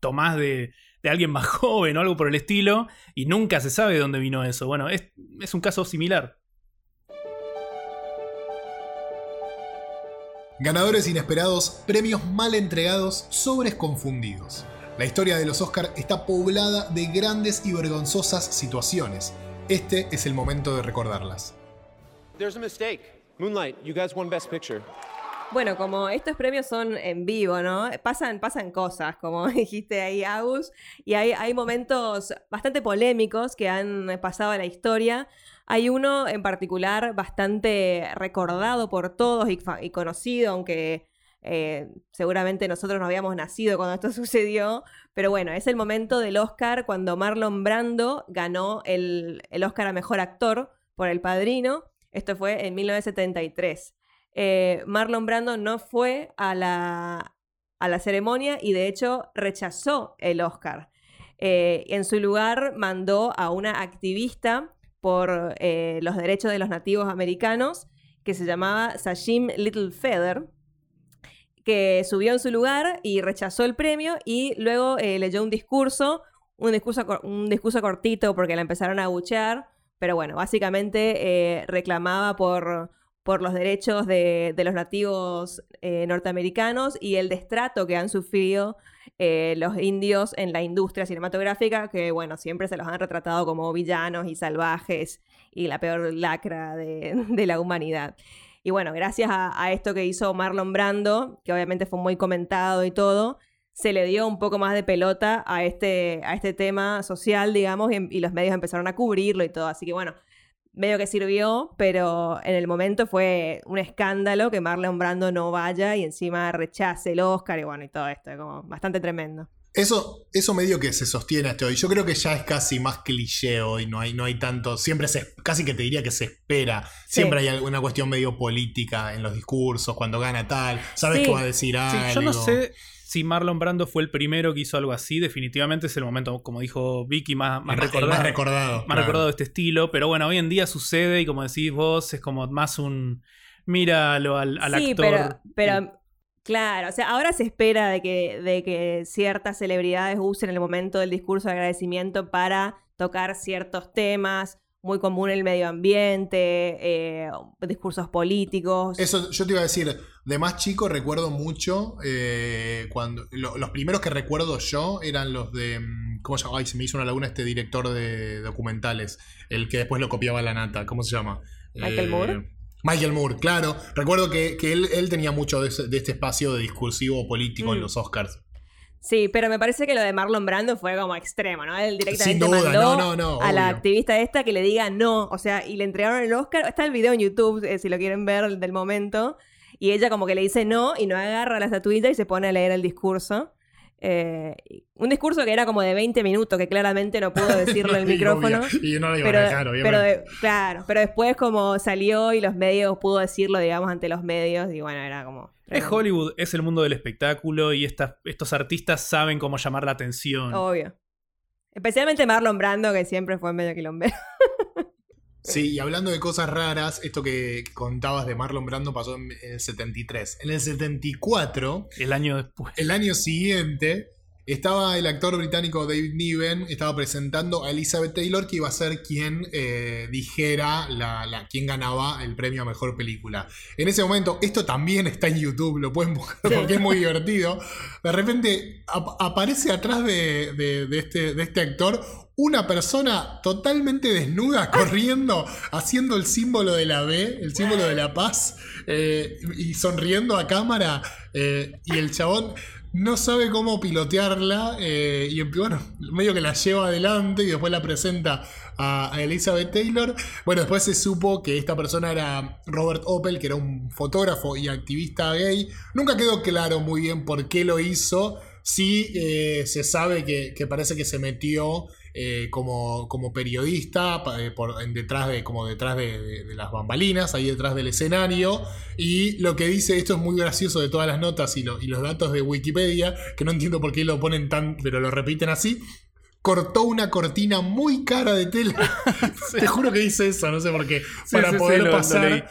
tomás de, de alguien más joven o algo por el estilo, y nunca se sabe de dónde vino eso. Bueno, es, es un caso similar. Ganadores inesperados, premios mal entregados, sobres confundidos. La historia de los Oscar está poblada de grandes y vergonzosas situaciones. Este es el momento de recordarlas. There's a mistake. Moonlight, you guys won Best Picture. Bueno, como estos premios son en vivo, ¿no? Pasan, pasan cosas, como dijiste ahí, Agus, y hay, hay momentos bastante polémicos que han pasado a la historia. Hay uno en particular bastante recordado por todos y, conocido, aunque eh, seguramente nosotros no habíamos nacido cuando esto sucedió, pero bueno, es el momento del Oscar cuando Marlon Brando ganó el, el Oscar a Mejor Actor por El Padrino. Esto fue en 1973 eh, Marlon Brando no fue a la, a la ceremonia y de hecho rechazó el Oscar. Eh, en su lugar mandó a una activista por eh, los derechos de los nativos americanos que se llamaba Sashim Little Feather, que subió en su lugar y rechazó el premio y luego leyó un discurso, un discurso, un discurso cortito porque la empezaron a abuchear, pero bueno, básicamente reclamaba por, por los derechos de, de los nativos eh, norteamericanos y el destrato que han sufrido eh, los indios en la industria cinematográfica, que bueno, siempre se los han retratado como villanos y salvajes y la peor lacra de, la humanidad. Y bueno, gracias a, a esto que hizo Marlon Brando, que obviamente fue muy comentado y todo, se le dio un poco más de pelota a este, a este tema social, digamos, y, y los medios empezaron a cubrirlo y todo. Así que bueno, medio que sirvió, pero en el momento fue un escándalo que Marlon Brando no vaya y encima rechace el Oscar y bueno, y todo esto, como bastante tremendo. Eso, eso medio que se sostiene hasta hoy. Yo creo que ya es casi más cliché hoy, no hay, no hay tanto. Siempre se, casi que te diría que se espera. Siempre hay alguna cuestión medio política en los discursos, cuando gana tal. Sabes Sí. que va a decir Sí, algo. yo no sé si Marlon Brando fue el primero que hizo algo así. Definitivamente es el momento, como dijo Vicky, más, más El el recordado. más recordado. más claro. recordado de este estilo. Pero bueno, hoy en día sucede y como decís vos, es como más un. Míralo al, al sí, actor. pero, pero claro, o sea, ahora se espera de que, de que ciertas celebridades usen el momento del discurso de agradecimiento para tocar ciertos temas, muy común el medio ambiente, eh, discursos políticos. Eso yo te iba a decir, de más chico recuerdo mucho eh, cuando lo- los primeros que recuerdo yo eran los de mm, ¿cómo se llama? Ay, se me hizo una laguna este director de documentales, el que después lo copiaba la nata, ¿cómo se llama? Eh, ¿Michael Moore? Michael Moore, claro. Recuerdo que, que él, él tenía mucho de, ese- de este espacio de discursivo político en Mm. los Oscars. Sí, pero me parece que lo de Marlon Brando fue como extremo, ¿no? Él directamente Sin duda, mandó no, no, no, a la activista esta que le diga no, o sea, y le entregaron el Oscar. Está el video en YouTube, eh, si lo quieren ver del momento. Y ella como que le dice no y no agarra la estatuilla y se pone a leer el discurso. Eh, un discurso que era como de 20 minutos, que claramente no pudo decirlo en el micrófono. Y no lo iban Pero, a dejar, obviamente. pero claro, pero después como salió y los medios pudo decirlo, digamos, ante los medios, y bueno, era como... Es Hollywood, es el mundo del espectáculo y estos artistas saben cómo llamar la atención. Obvio. Especialmente Marlon Brando, que siempre fue medio quilombero. Sí, y hablando de cosas raras, esto que contabas de Marlon Brando pasó en, en el 73. En el 74 El año después. El año siguiente estaba el actor británico David Niven, estaba presentando a Elizabeth Taylor, que iba a ser quien eh, dijera la, ganaba el premio a mejor película. En ese momento, esto también está en YouTube, lo pueden buscar porque es muy divertido. De repente ap- aparece atrás de, de- de este, de este actor una persona totalmente desnuda corriendo, haciendo el símbolo de la B, el símbolo de la paz, eh, y sonriendo a cámara. eh, y el chabón no sabe cómo pilotearla eh, y en- bueno, medio que la lleva adelante y después la presenta a, Elizabeth Taylor. Bueno, después se supo que esta persona era Robert Opel, que era un fotógrafo y activista gay. Nunca quedó claro muy bien por qué lo hizo. Sí eh, se sabe que parece que se metió eh, como, como periodista eh, por, detrás de como detrás de, las bambalinas, ahí detrás del escenario. Y lo que dice, esto es muy gracioso de todas las notas y los datos de Wikipedia, que no entiendo por qué lo ponen tan, pero lo repiten así. Cortó una cortina muy cara de tela. Te juro que dice eso, no sé por qué. Sí, para sí, poder lo- lo pasar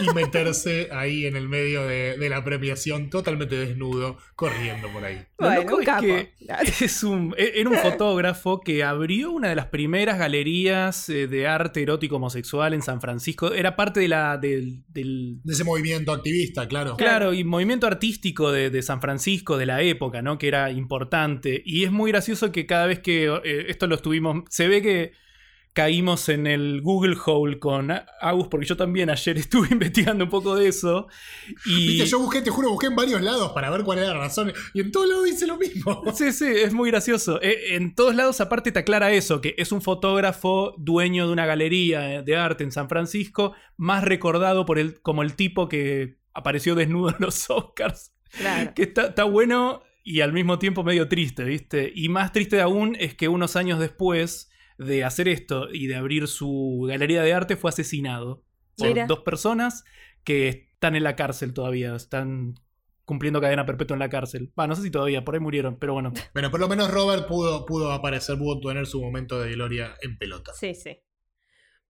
y meterse ahí en el medio de, de la premiación, totalmente desnudo, corriendo por ahí. Lo Bueno, loco un es capo. que es un, e- era un fotógrafo que abrió una de las primeras galerías eh, de arte erótico homosexual en San Francisco. Era parte de la, del, del- De ese movimiento activista, claro. Claro, y movimiento artístico de, de San Francisco de la época, ¿no? Que era importante. Y es muy gracioso que cada vez que eh, esto lo estuvimos. Se ve que, caímos en el Google Hole con Agus, porque yo también ayer estuve investigando un poco de eso. Y... Viste, yo busqué, te juro, busqué en varios lados para ver cuál era la razón. Y en todos lados dice lo mismo. Sí, sí, es muy gracioso. Eh, En todos lados, aparte, te aclara eso: que es un fotógrafo dueño de una galería de arte en San Francisco, más recordado por el, como el tipo que apareció desnudo en los Oscars. Claro. Que está, está bueno y al mismo tiempo medio triste, ¿viste? Y más triste aún es que unos años después de hacer esto y de abrir su galería de arte fue asesinado por Mira. dos personas que están en la cárcel todavía, están cumpliendo cadena perpetua en la cárcel. Va, no sé si todavía, por ahí murieron, pero bueno. Bueno, por lo menos Robert pudo, pudo aparecer, pudo tener su momento de gloria en pelota. Sí, sí.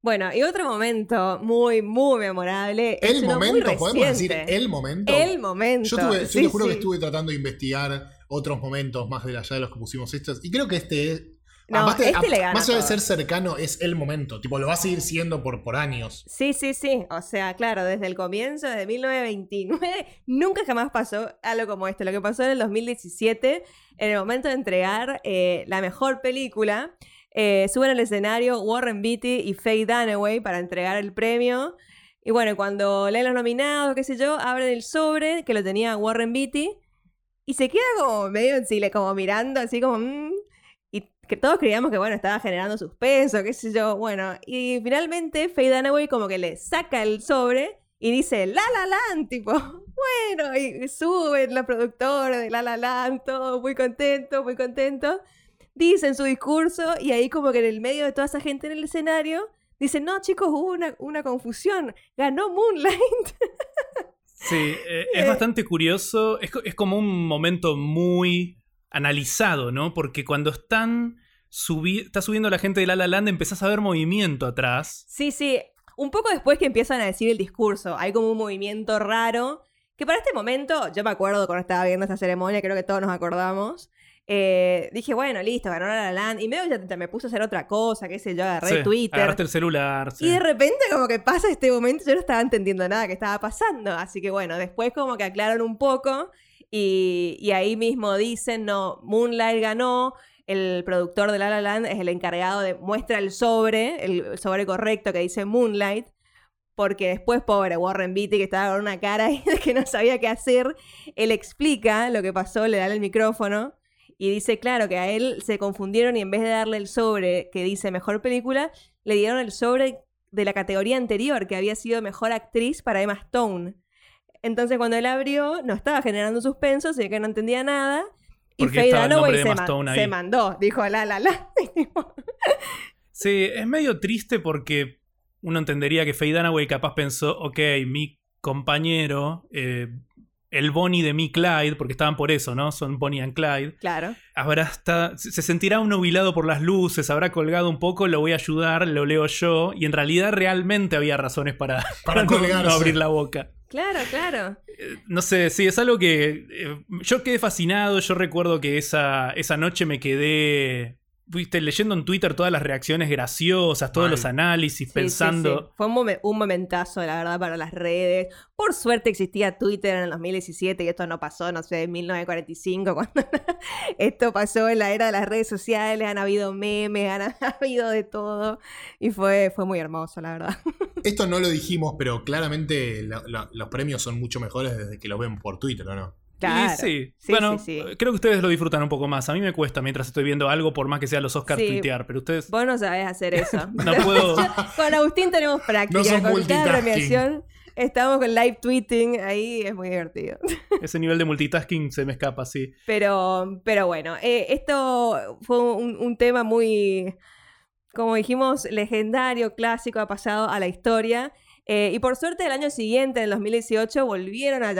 Bueno, y otro momento muy, muy memorable. El momento, podemos decir el momento. El momento. Yo, tuve- yo Sí, te juro que estuve tratando de investigar otros momentos más de allá de los que pusimos estos. Y creo que este es. No, este le gana más allá de ser cercano, es el momento. Tipo, lo va a seguir siendo por, por años. Sí, sí, sí. O sea, claro, desde el comienzo, desde 1929, nunca jamás pasó algo como esto. Lo que pasó en el 2017, en el momento de entregar eh, la mejor película, eh, suben al escenario Warren Beatty y Faye Dunaway para entregar el premio. Y bueno, cuando leen los nominados, qué sé yo, abren el sobre que lo tenía Warren Beatty y se queda como medio en chile, como mirando así como... mm, y que todos creíamos que, bueno, estaba generando suspenso, qué sé yo, bueno. Y finalmente Faye Dunaway como que le saca el sobre y dice, La La Land, tipo, bueno, y sube la productora de La La Land, todo muy contento, muy contento. Dice en su discurso y ahí como que en el medio de toda esa gente en el escenario, dice, no, chicos, hubo una, una confusión, ganó Moonlight. Sí, eh, es bastante curioso. Es, es como un momento muy analizado, ¿no? Porque cuando están subi está subiendo la gente de La La Land, empezás a ver movimiento atrás. Sí, sí. Un poco después que empiezan a decir el discurso, hay como un movimiento raro. Que para este momento, yo me acuerdo cuando estaba viendo esta ceremonia, creo que todos nos acordamos. Eh, dije, bueno, listo, ganó La La Land. Y medio ya, me puse a hacer otra cosa, qué sé yo, agarré Sí, Twitter. Agarraste el celular. sí. Y de repente como que pasa este momento, yo no estaba entendiendo nada que estaba pasando. Así que bueno, después como que aclaran un poco y, y ahí mismo dicen, no, Moonlight ganó, el productor de La La Land es el encargado de muestra el sobre, el sobre correcto que dice Moonlight. Porque después, pobre Warren Beatty, que estaba con una cara de que no sabía qué hacer, él explica lo que pasó, le da el micrófono y dice, claro, que a él se confundieron y en vez de darle el sobre que dice mejor película, le dieron el sobre de la categoría anterior, que había sido mejor actriz para Emma Stone. Entonces, cuando él abrió, no estaba generando suspenso, así que no entendía nada. Y Faye Dunaway se, ma- se mandó, dijo la la la. Sí, es medio triste porque uno entendería que Faye Dunaway capaz pensó, ok, mi compañero, eh, el Bonnie de mi Clyde, porque estaban por eso, ¿no? Son Bonnie and Clyde. claro. Habrá hasta, se se sentirá un nubilado por las luces, habrá colgado un poco, lo voy a ayudar, lo leo yo, y en realidad realmente había razones para, Para no- abrir la boca. Claro, claro. No sé, sí, es algo que eh, yo quedé fascinado, yo recuerdo que esa, esa noche me quedé, viste, leyendo en Twitter todas las reacciones graciosas, todos Mal. los análisis, Sí, pensando... sí. Fue un, momen- un momentazo, la verdad, para las redes. Por suerte existía Twitter en el 2017 y esto no pasó, no sé, en 1945, cuando esto pasó en la era de las redes sociales. Han habido memes, han habido de todo. Y fue, fue muy hermoso, la verdad. Esto no lo dijimos, pero claramente la- la- los premios son mucho mejores desde que los ven por Twitter, ¿o no? Claro. Sí, Sí, bueno, sí, sí. creo que ustedes lo disfrutan un poco más. A mí me cuesta mientras estoy viendo algo, por más que sea los Oscars tuitear, pero ustedes Vos no sabés hacer eso. no puedo... Con Agustín tenemos práctica. No con cada premiación estamos con live tweeting. Ahí es muy divertido. Ese nivel de multitasking se me escapa, sí. Pero, pero bueno, eh, esto fue un, un tema muy, como dijimos, legendario, clásico, ha pasado a la historia. Eh, y por suerte el año siguiente, en el 2018, volvieron a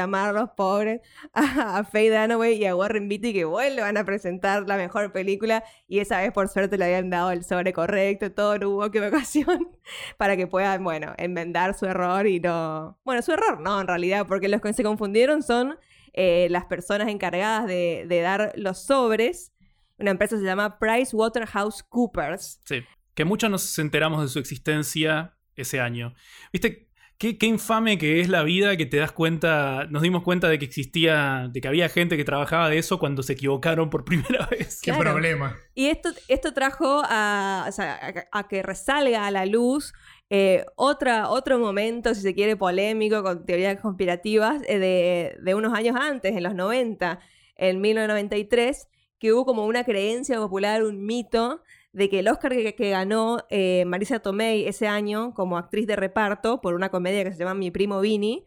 pobres a, a Faye Dunaway y a Warren Beatty que vuelvan a presentar la mejor película y esa vez por suerte le habían dado el sobre correcto, todo no hubo equivocación para que puedan, bueno, enmendar su error y no... Bueno, su error no, en realidad, porque los que se confundieron son eh, las personas encargadas de, de dar los sobres. Una empresa se llama PricewaterhouseCoopers. Sí. Que muchos nos enteramos de su existencia ese año. Viste, Qué, qué infame que es la vida que te das cuenta, nos dimos cuenta de que existía, de que había gente que trabajaba de eso cuando se equivocaron por primera vez. Qué Claro. problema. Y esto, esto trajo a, o sea, a- a que resalga a la luz eh, otra, otro momento, si se quiere, polémico, con teorías conspirativas, eh, de, de unos años antes, en los 90, en 1993, que hubo como una creencia popular, un mito, de que el Oscar que, ganó eh, Marisa Tomei ese año como actriz de reparto por una comedia que se llama Mi primo Vini,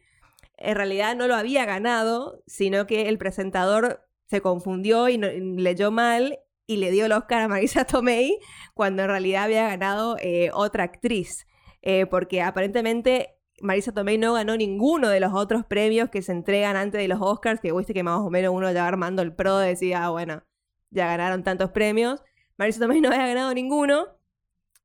en realidad no lo había ganado, sino que el presentador se confundió y leyó mal y le dio el Oscar a Marisa Tomei cuando en realidad había ganado eh, otra actriz. Eh, porque aparentemente Marisa Tomei no ganó ninguno de los otros premios que se entregan antes de los Oscars, que viste que más o menos uno ya armando el pro decía, ah, bueno, ya ganaron tantos premios. Marisa Tomei no había ganado ninguno.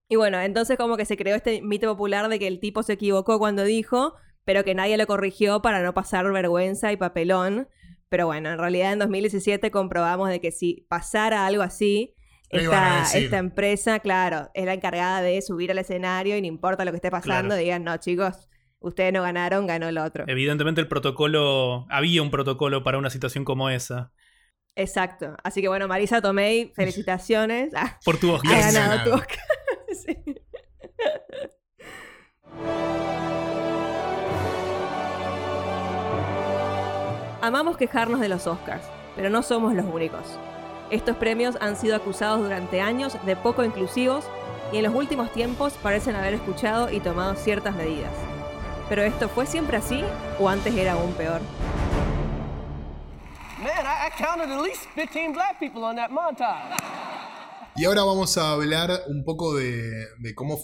Y bueno, entonces como que se creó este mito popular de que el tipo se equivocó cuando dijo, pero que nadie lo corrigió para no pasar vergüenza y papelón. Pero bueno, en realidad en 2017 comprobamos de que si pasara algo así, esta empresa, claro, es la encargada de subir al escenario y no importa lo que esté pasando, Claro. digan, no, chicos, ustedes no ganaron, ganó el otro. Evidentemente el protocolo, había un protocolo para una situación como esa. Exacto. Así que bueno, Marisa Tomei, felicitaciones. Ah, Por tu ha Oscar. Bien ganado tu. Oscar. Sí. Amamos quejarnos de los Oscars, pero no somos los únicos. Estos premios han sido acusados durante años de poco inclusivos y en los últimos tiempos parecen haber escuchado y tomado ciertas medidas. ¿Pero esto fue siempre así o antes era aún peor? Man, I, I counted at least 15 black people on that montage. Y ahora vamos a hablar un poco de, cómo,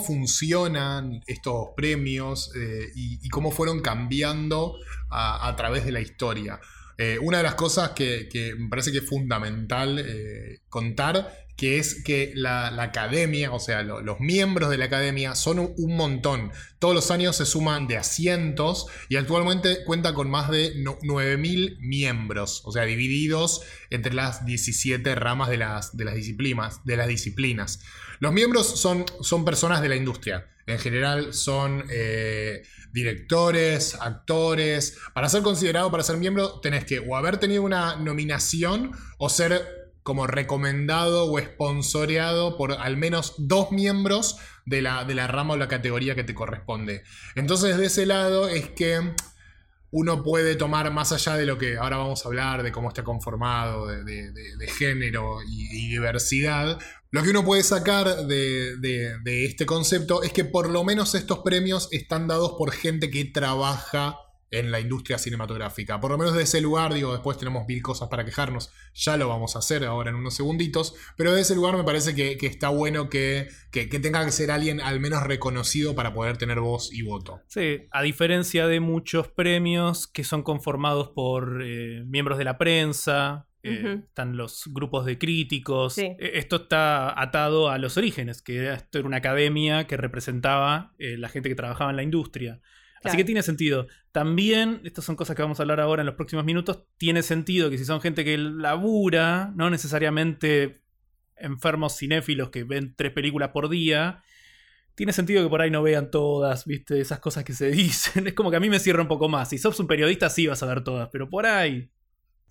funcionan estos premios eh, y, cómo fueron cambiando a, través de la historia. Eh, una de las cosas que, que me parece que es fundamental eh, contar, que es que la, academia, o sea, lo- los miembros de la academia son un, montón. Todos los años se suman de a cientos y actualmente cuenta con más de no- 9.000 miembros, o sea, divididos entre las 17 ramas de las, de las, disciplinas, de las disciplinas. Los miembros son, son personas de la industria. En general son eh, directores, actores. Para ser considerado, para ser miembro, tenés que o haber tenido una nominación o ser como recomendado o sponsoreado por al menos dos miembros de la, de la rama o la categoría que te corresponde. Entonces, de ese lado es que uno puede tomar más allá de lo que ahora vamos a hablar, de cómo está conformado, de, de- género y, y diversidad, lo que uno puede sacar de este concepto es que por lo menos estos premios están dados por gente que trabaja en la industria cinematográfica. Por lo menos de ese lugar, digo, después tenemos mil cosas para quejarnos, ya lo vamos a hacer ahora en unos segunditos, pero de ese lugar me parece que, que está bueno que, que- que tenga que ser alguien al menos reconocido para poder tener voz y voto. Sí, a diferencia de muchos premios que son conformados por eh, miembros de la prensa, eh, están los grupos de críticos. Sí. Eh, Esto está atado a los orígenes, que esto era una academia que representaba eh, la gente que trabajaba en la industria. Así que tiene sentido. También, estas son cosas que vamos a hablar ahora en los próximos minutos, tiene sentido que si son gente que labura, no necesariamente enfermos cinéfilos que ven tres películas por día, tiene sentido que por ahí no vean todas, ¿viste? Esas cosas que se dicen. Es como que a mí me cierra un poco más. Si sos un periodista, sí vas a ver todas, pero por ahí,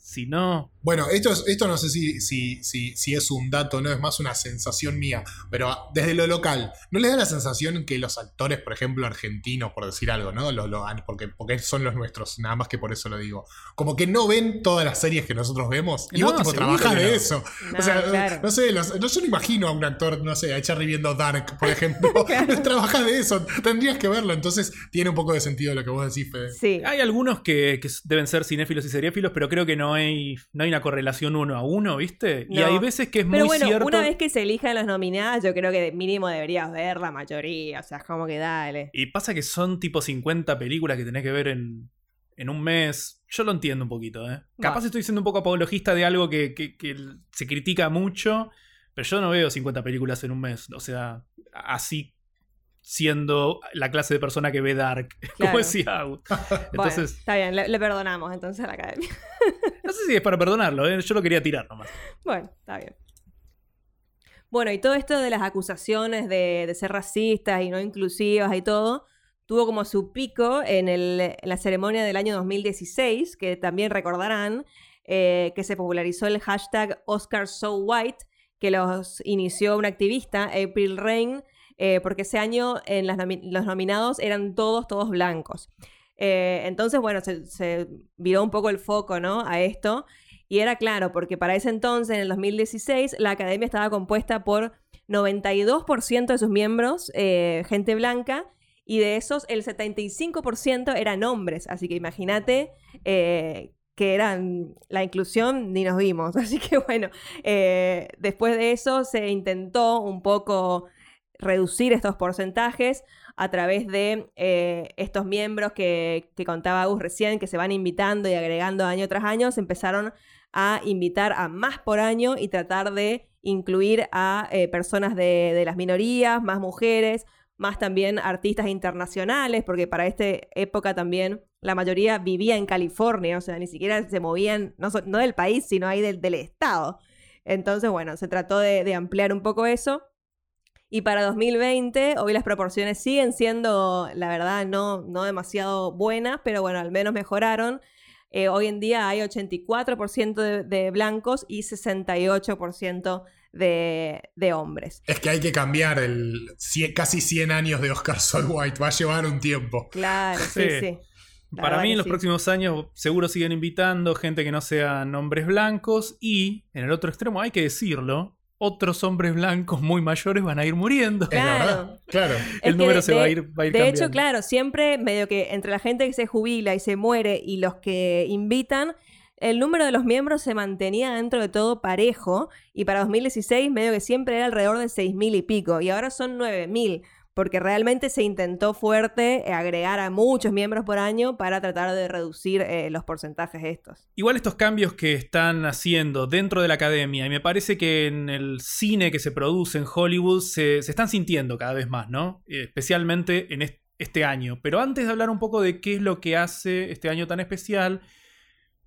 si no. Bueno, esto, es- esto no sé si, si, si, si es un dato, no es más una sensación mía, pero desde lo local, ¿no les da la sensación que los actores, por ejemplo, argentinos, por decir algo, ¿no? Los, los- porque, porque son los nuestros, nada más que por eso lo digo, como que no ven todas las series que nosotros vemos y No, vos tipo que de no. eso. No, o sea, claro. no sé, los- no, yo no imagino a un actor, no sé, a Cherry viendo Dark, por ejemplo. Trabajás de eso, tendrías que verlo, entonces tiene un poco de sentido lo que vos decís, Fede. Sí. Hay algunos que, que deben ser cinéfilos y seriéfilos, pero creo que no hay, no hay una correlación uno a uno, ¿viste? Y No. hay veces que es Pero muy bueno, cierto. una vez que se elijan las nominadas, yo creo que mínimo deberías ver la mayoría. O sea, es como que dale. Y pasa que son tipo 50 películas que tenés que ver en, en un mes. Yo lo entiendo un poquito, ¿eh? Capaz estoy siendo un poco apologista de algo que, que- que se critica mucho, pero yo no veo 50 películas en un mes. O sea, así siendo la clase de persona que ve Dark, Claro. como decía Agut. Bueno, Entonces, está bien, le, le perdonamos entonces a la academia. no sé si es para perdonarlo, ¿eh? yo lo quería tirar nomás. Bueno, está bien. Bueno, y todo esto de las acusaciones de, de ser racistas y no inclusivas y todo, tuvo como su pico en, el- en la ceremonia del año 2016, que también recordarán, eh, que se popularizó el hashtag Oscar So White, que los inició una activista, April Rain, eh, porque ese año en las nomi- los nominados eran todos, todos blancos. Eh, entonces, bueno, se, se viró un poco el foco, ¿no? A esto. Y era claro, porque para ese entonces, en el 2016, la academia estaba compuesta por 92% de sus miembros, eh, gente blanca, y de esos el 75% eran hombres. Así que imagínate eh, que eran la inclusión, ni nos vimos. Así que bueno, eh, después de eso se intentó un poco reducir estos porcentajes a través de eh, estos miembros que, contaba Agus recién, que se van invitando y agregando año tras año, se empezaron a invitar a más por año y tratar de incluir a eh, personas de, las minorías, más mujeres, más también artistas internacionales, porque para esta época también la mayoría vivía en California, o sea, ni siquiera se movían, no, so- no del país, sino ahí del, estado. Entonces, bueno, se trató de ampliar un poco eso. Y para 2020, hoy las proporciones siguen siendo, la verdad, no, no demasiado buenas, pero bueno, al menos mejoraron. Eh, hoy en día hay 84% de, de blancos y 68% de, de hombres. Es que hay que cambiar el casi 100 años de Oscar Sol White. Va a llevar un tiempo. Claro, sí, Sí. sí. La Para mí en los sí. próximos años seguro siguen invitando gente que no sean hombres blancos y en el otro extremo hay que decirlo, otros hombres blancos muy mayores van a ir muriendo. Claro. Claro. El número de- se va a ir, va a ir De hecho, claro, siempre medio que entre la gente que se jubila y se muere y los que invitan, el número de los miembros se mantenía dentro de todo parejo y para 2016 medio que siempre era alrededor de 6.000 y pico y ahora son 9.000 porque realmente se intentó fuerte eh, agregar a muchos miembros por año para tratar de reducir eh, los porcentajes estos. Igual estos cambios que están haciendo dentro de la academia, y me parece que en el cine que se produce en Hollywood se, están sintiendo cada vez más, ¿no? Especialmente en est- este año. Pero antes de hablar un poco de qué es lo que hace este año tan especial,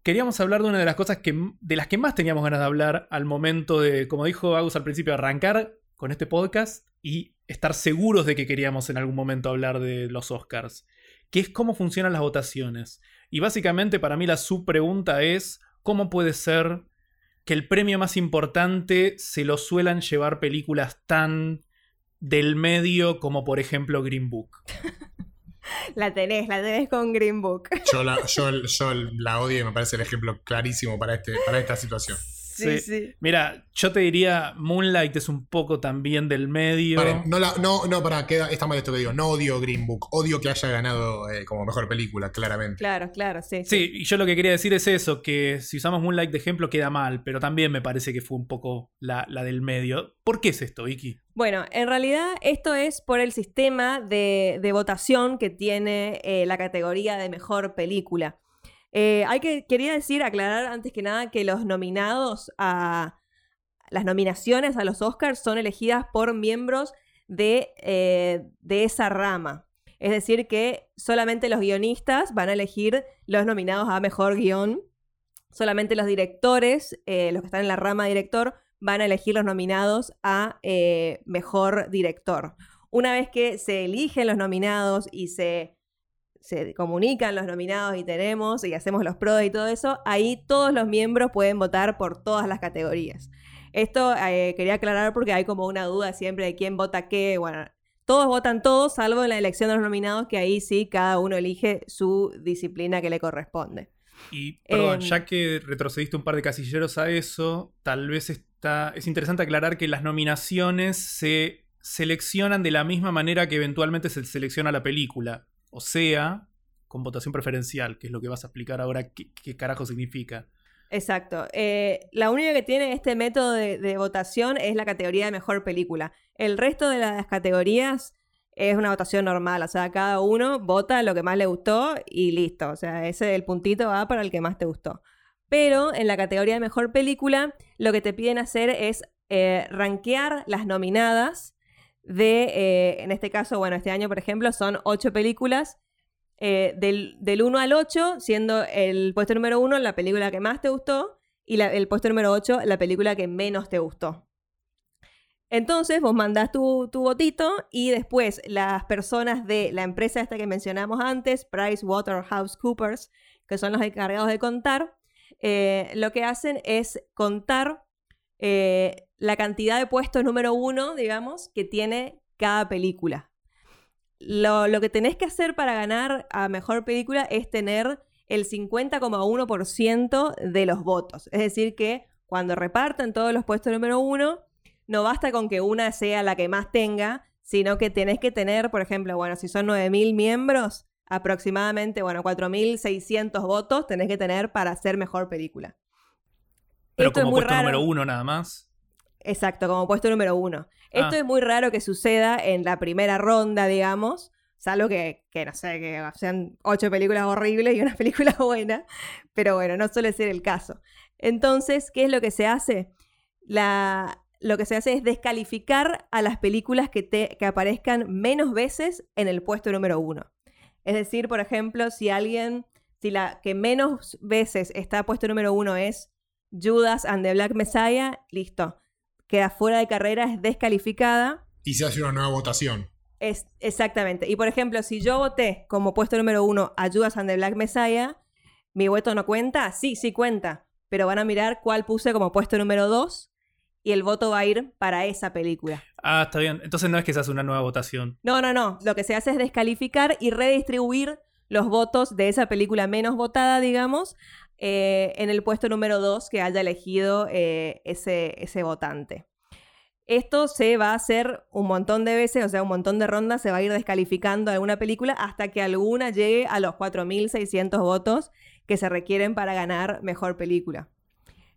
queríamos hablar de una de las cosas que, de las que más teníamos ganas de hablar al momento de, como dijo Agus al principio, arrancar con este podcast y estar seguros de que queríamos en algún momento hablar de los Oscars, que es cómo funcionan las votaciones. Y básicamente para mí la subpregunta es, ¿cómo puede ser que el premio más importante se lo suelan llevar películas tan del medio como por ejemplo Green Book? La tenés, la tenés con Green Book. Yo la, yo, yo la odio y me parece el ejemplo clarísimo para, este, para esta situación. Sí, sí. Mira, yo te diría, Moonlight es un poco también del medio. No, la, no, no, para, queda, está mal esto que digo. No odio Green Book. Odio que haya ganado eh, como mejor película, claramente. Claro, claro, sí. Sí, y yo lo que quería decir es eso, que si usamos Moonlight de ejemplo queda mal, pero también me parece que fue un poco la, la del medio. ¿Por qué es esto, Vicky? Bueno, en realidad esto es por el sistema de, de votación que tiene eh, la categoría de mejor película. Eh, hay que, quería decir, aclarar antes que nada que los nominados a las nominaciones a los Oscars son elegidas por miembros de, eh, de esa rama. Es decir, que solamente los guionistas van a elegir los nominados a mejor guion. Solamente los directores, eh, los que están en la rama director, van a elegir los nominados a mejor director. Una vez que se eligen los nominados y se, se comunican los nominados y tenemos y hacemos los pros y todo eso, ahí todos los miembros pueden votar por todas las categorías. Esto eh, quería aclarar porque hay como una duda siempre de quién vota qué. Bueno, todos votan todos, salvo en la elección de los nominados, que ahí sí cada uno elige su disciplina que le corresponde. Y perdón, Em. ya que retrocediste un par de casilleros a eso, tal vez está, es interesante aclarar que las nominaciones se seleccionan de la misma manera que eventualmente se selecciona la película. O sea, con votación preferencial, que es lo que vas a explicar ahora qué, carajo significa. Exacto. Eh, la única que tiene este método de, de votación es la categoría de mejor película. El resto de las categorías es una votación normal. O sea, cada uno vota lo que más le gustó y listo. O sea, ese el puntito va para el que más te gustó. Pero en la categoría de mejor película, lo que te piden hacer es eh, rankear las nominadas de, eh, en este caso, bueno, este año, por ejemplo, son ocho películas eh, del, del 1 al 8, siendo el puesto número 1 la película que más te gustó y el puesto número 8 la película que menos te gustó. Entonces vos mandás tu, tu votito y después las personas de la empresa esta que mencionamos antes, PricewaterhouseCoopers, que son los encargados de contar, eh, lo que hacen es contar la cantidad de puestos número uno, digamos, que tiene cada película. Lo, lo que tenés que hacer para ganar a mejor película es tener el 50,1% de los votos. Es decir, que cuando reparten todos los puestos número uno, no basta con que una sea la que más tenga, sino que tenés que tener, por ejemplo, bueno, si son 9.000 miembros, aproximadamente, bueno, 4.600 votos tenés que tener para ser mejor película. Pero Esto es como muy puesto raro. número uno nada más. Exacto, como puesto número uno. Esto Ah. es muy raro que suceda en la primera ronda, digamos, salvo que, que no sé, que sean ocho películas horribles y una película buena, pero bueno, no suele ser el caso. Entonces, ¿qué es lo que se hace? La, lo que se hace es descalificar a las películas que, te, que aparezcan menos veces en el puesto número uno. Es decir, por ejemplo, si alguien, si la que menos veces está puesto número uno es Judas and the Black Messiah, listo. Queda fuera de carrera, es descalificada. Y se hace una nueva votación. Es, exactamente. Y por ejemplo, si yo voté como puesto número uno a Judas and the Black Messiah, ¿mi voto no cuenta? Sí, sí cuenta. Pero van a mirar cuál puse como puesto número dos y el voto va a ir para esa película. Ah, está bien. Entonces no es que se hace una nueva votación. No, no, no. Lo que se hace es descalificar y redistribuir los votos de esa película menos votada, digamos, eh, en el puesto número 2 que haya elegido eh, ese, ese votante. Esto se va a hacer un montón de veces, o sea, un montón de rondas, se va a ir descalificando alguna película hasta que alguna llegue a los 4.600 votos que se requieren para ganar mejor película.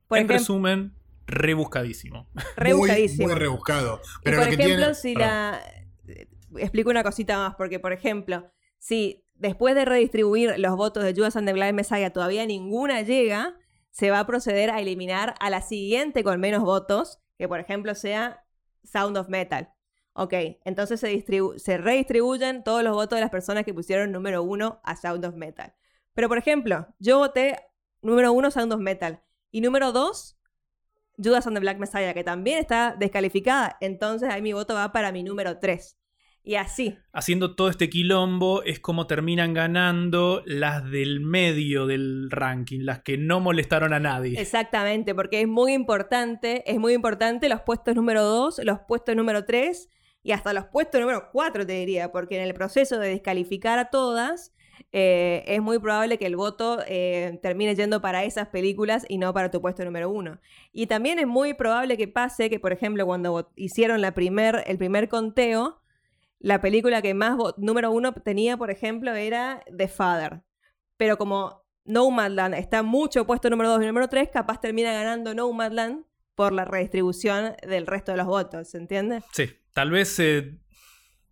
Por en ejemplo, resumen, rebuscadísimo. rebuscadísimo. Muy, muy rebuscado. Pero y por lo que ejemplo, tiene. si Perdón. la. eh, Explico una cosita más, porque, por ejemplo, si después de redistribuir los votos de Judas and the Blind Messiah todavía ninguna llega, se va a proceder a eliminar a la siguiente con menos votos, que por ejemplo sea Sound of Metal. Ok, entonces se, se redistribuyen todos los votos de las personas que pusieron número uno a Sound of Metal. Pero, por ejemplo, yo voté número uno Sound of Metal y número dos Judas and the Black Messiah, que también está descalificada. Entonces ahí mi voto va para mi número 3. Y así. Haciendo todo este quilombo es como terminan ganando las del medio del ranking, las que no molestaron a nadie. Exactamente, porque es muy importante, es muy importante los puestos número 2, los puestos número 3 y hasta los puestos número 4, te diría, porque en el proceso de descalificar a todas, eh, es muy probable que el voto eh, termine yendo para esas películas y no para tu puesto número 1. Y también es muy probable que pase que, por ejemplo, cuando hicieron la primer, el primer conteo, la película que más número uno tenía, por ejemplo, era The Father. Pero como Nomadland está mucho puesto número 2 y número 3, capaz termina ganando Nomadland por la redistribución del resto de los votos, ¿se entiende? Sí, tal vez eh,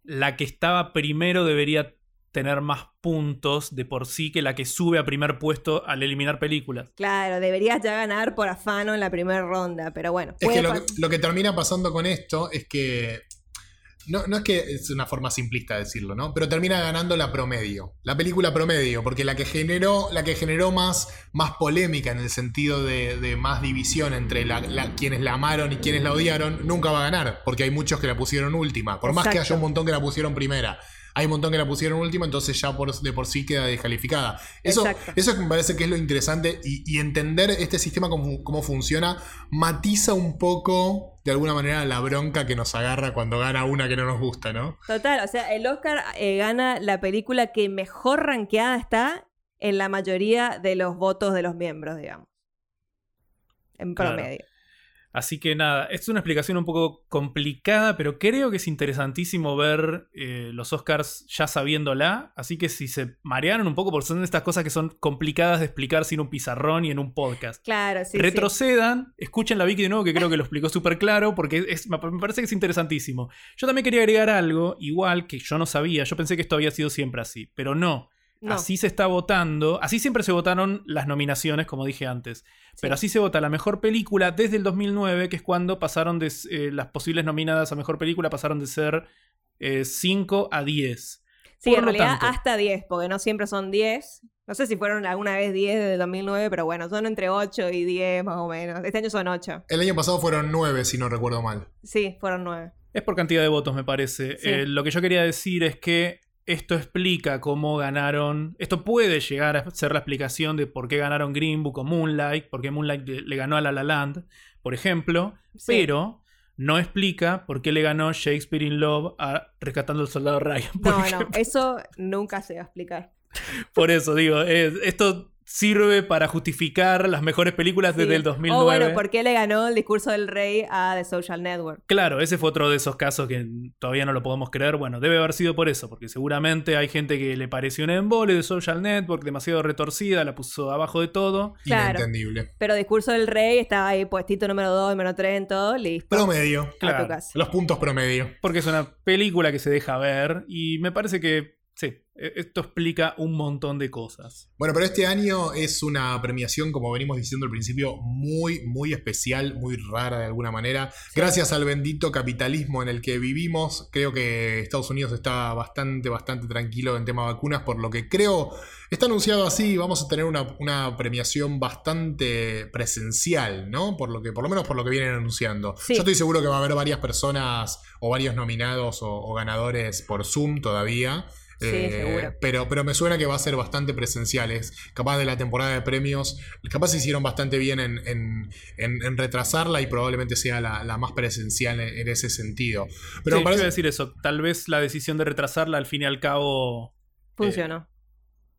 la que estaba primero debería tener más puntos de por sí que la que sube a primer puesto al eliminar películas. Claro, deberías ya ganar por afano en la primera ronda, pero bueno. Es que lo, que pas- lo que termina pasando con esto es que. No, no es que es una forma simplista decirlo, ¿no? Pero termina ganando la promedio. La película promedio, porque la que generó, la que generó más, más polémica en el sentido de, de más división entre la- la- quienes la amaron y quienes la odiaron, nunca va a ganar. Porque hay muchos que la pusieron última. Por más que haya un montón que la pusieron primera. Hay un montón que la pusieron última, entonces ya por, de por sí queda descalificada. Eso, Exacto. eso me parece que es lo interesante y, y entender este sistema cómo, cómo funciona matiza un poco, de alguna manera, la bronca que nos agarra cuando gana una que no nos gusta, ¿no? Total, o sea, el Oscar eh, gana la película que mejor rankeada está en la mayoría de los votos de los miembros, digamos. En Claro. Así que nada, es una explicación un poco complicada, pero creo que es interesantísimo ver eh, los Oscars ya sabiéndola. Así que si se marearon un poco, porque son estas cosas que son complicadas de explicar sin un pizarrón y en un podcast. Claro, sí. sí. Retrocedan, escuchen la Vicky de nuevo, que creo que lo explicó súper claro, porque es, me parece que es interesantísimo. Yo también quería agregar algo, igual que yo no sabía, yo pensé que esto había sido siempre así, pero no. No. Así se está votando, así siempre se votaron las nominaciones, como dije antes. Pero así se vota la mejor película desde el 2009, que es cuando pasaron de eh, las posibles nominadas a mejor película pasaron de ser 5 a 10. Sí, Por en realidad tanto- hasta 10, porque no siempre son 10. No sé si fueron alguna vez 10 desde el 2009, pero bueno, son entre 8 y 10 más o menos. Este año son 8. El año pasado fueron 9, si no recuerdo mal. Sí, fueron 9. Es por cantidad de votos, me parece. Sí. Eh, lo que yo quería decir es que esto explica cómo ganaron. Esto puede llegar a ser la explicación de por qué ganaron Green Book o Moonlight, por qué Moonlight le, ganó a La La Land, por ejemplo, Sí. pero no explica por qué le ganó Shakespeare in Love a Rescatando al Soldado Ryan. No, no, eso nunca se va a explicar. Por eso digo, eh, esto sirve para justificar las mejores películas desde Sí. el 2009. O bueno, ¿por qué le ganó el discurso del rey a The Social Network? Claro, ese fue otro de esos casos que todavía no lo podemos creer. Bueno, debe haber sido por eso, porque seguramente hay gente que le pareció un embole de Social Network, demasiado retorcida, la puso abajo de todo. Claro. Inentendible. Pero discurso del rey estaba ahí puestito número 2, número 3 en todo, listo. Promedio. Claro. Los puntos promedio. Porque es una película que se deja ver y me parece que, sí, esto explica un montón de cosas. Bueno, pero este año es una premiación, como venimos diciendo al principio, muy, muy especial, muy rara de alguna manera. Gracias al bendito capitalismo en el que vivimos, creo que Estados Unidos está bastante, bastante tranquilo en tema vacunas, por lo que creo, está anunciado así, vamos a tener una, una premiación bastante presencial, ¿no? Por lo que, por lo menos por lo que vienen anunciando. Sí. Yo estoy seguro que va a haber varias personas o varios nominados o, o ganadores por Zoom todavía. Sí, Eh, seguro. Pero, pero me suena que va a ser bastante presencial. Es capaz de la temporada de premios, capaz se hicieron bastante bien en, en- en- en retrasarla y probablemente sea la, la más presencial en, en ese sentido. Pero sí, me parece- decir eso. Tal vez la decisión de retrasarla al fin y al cabo, Funcionó.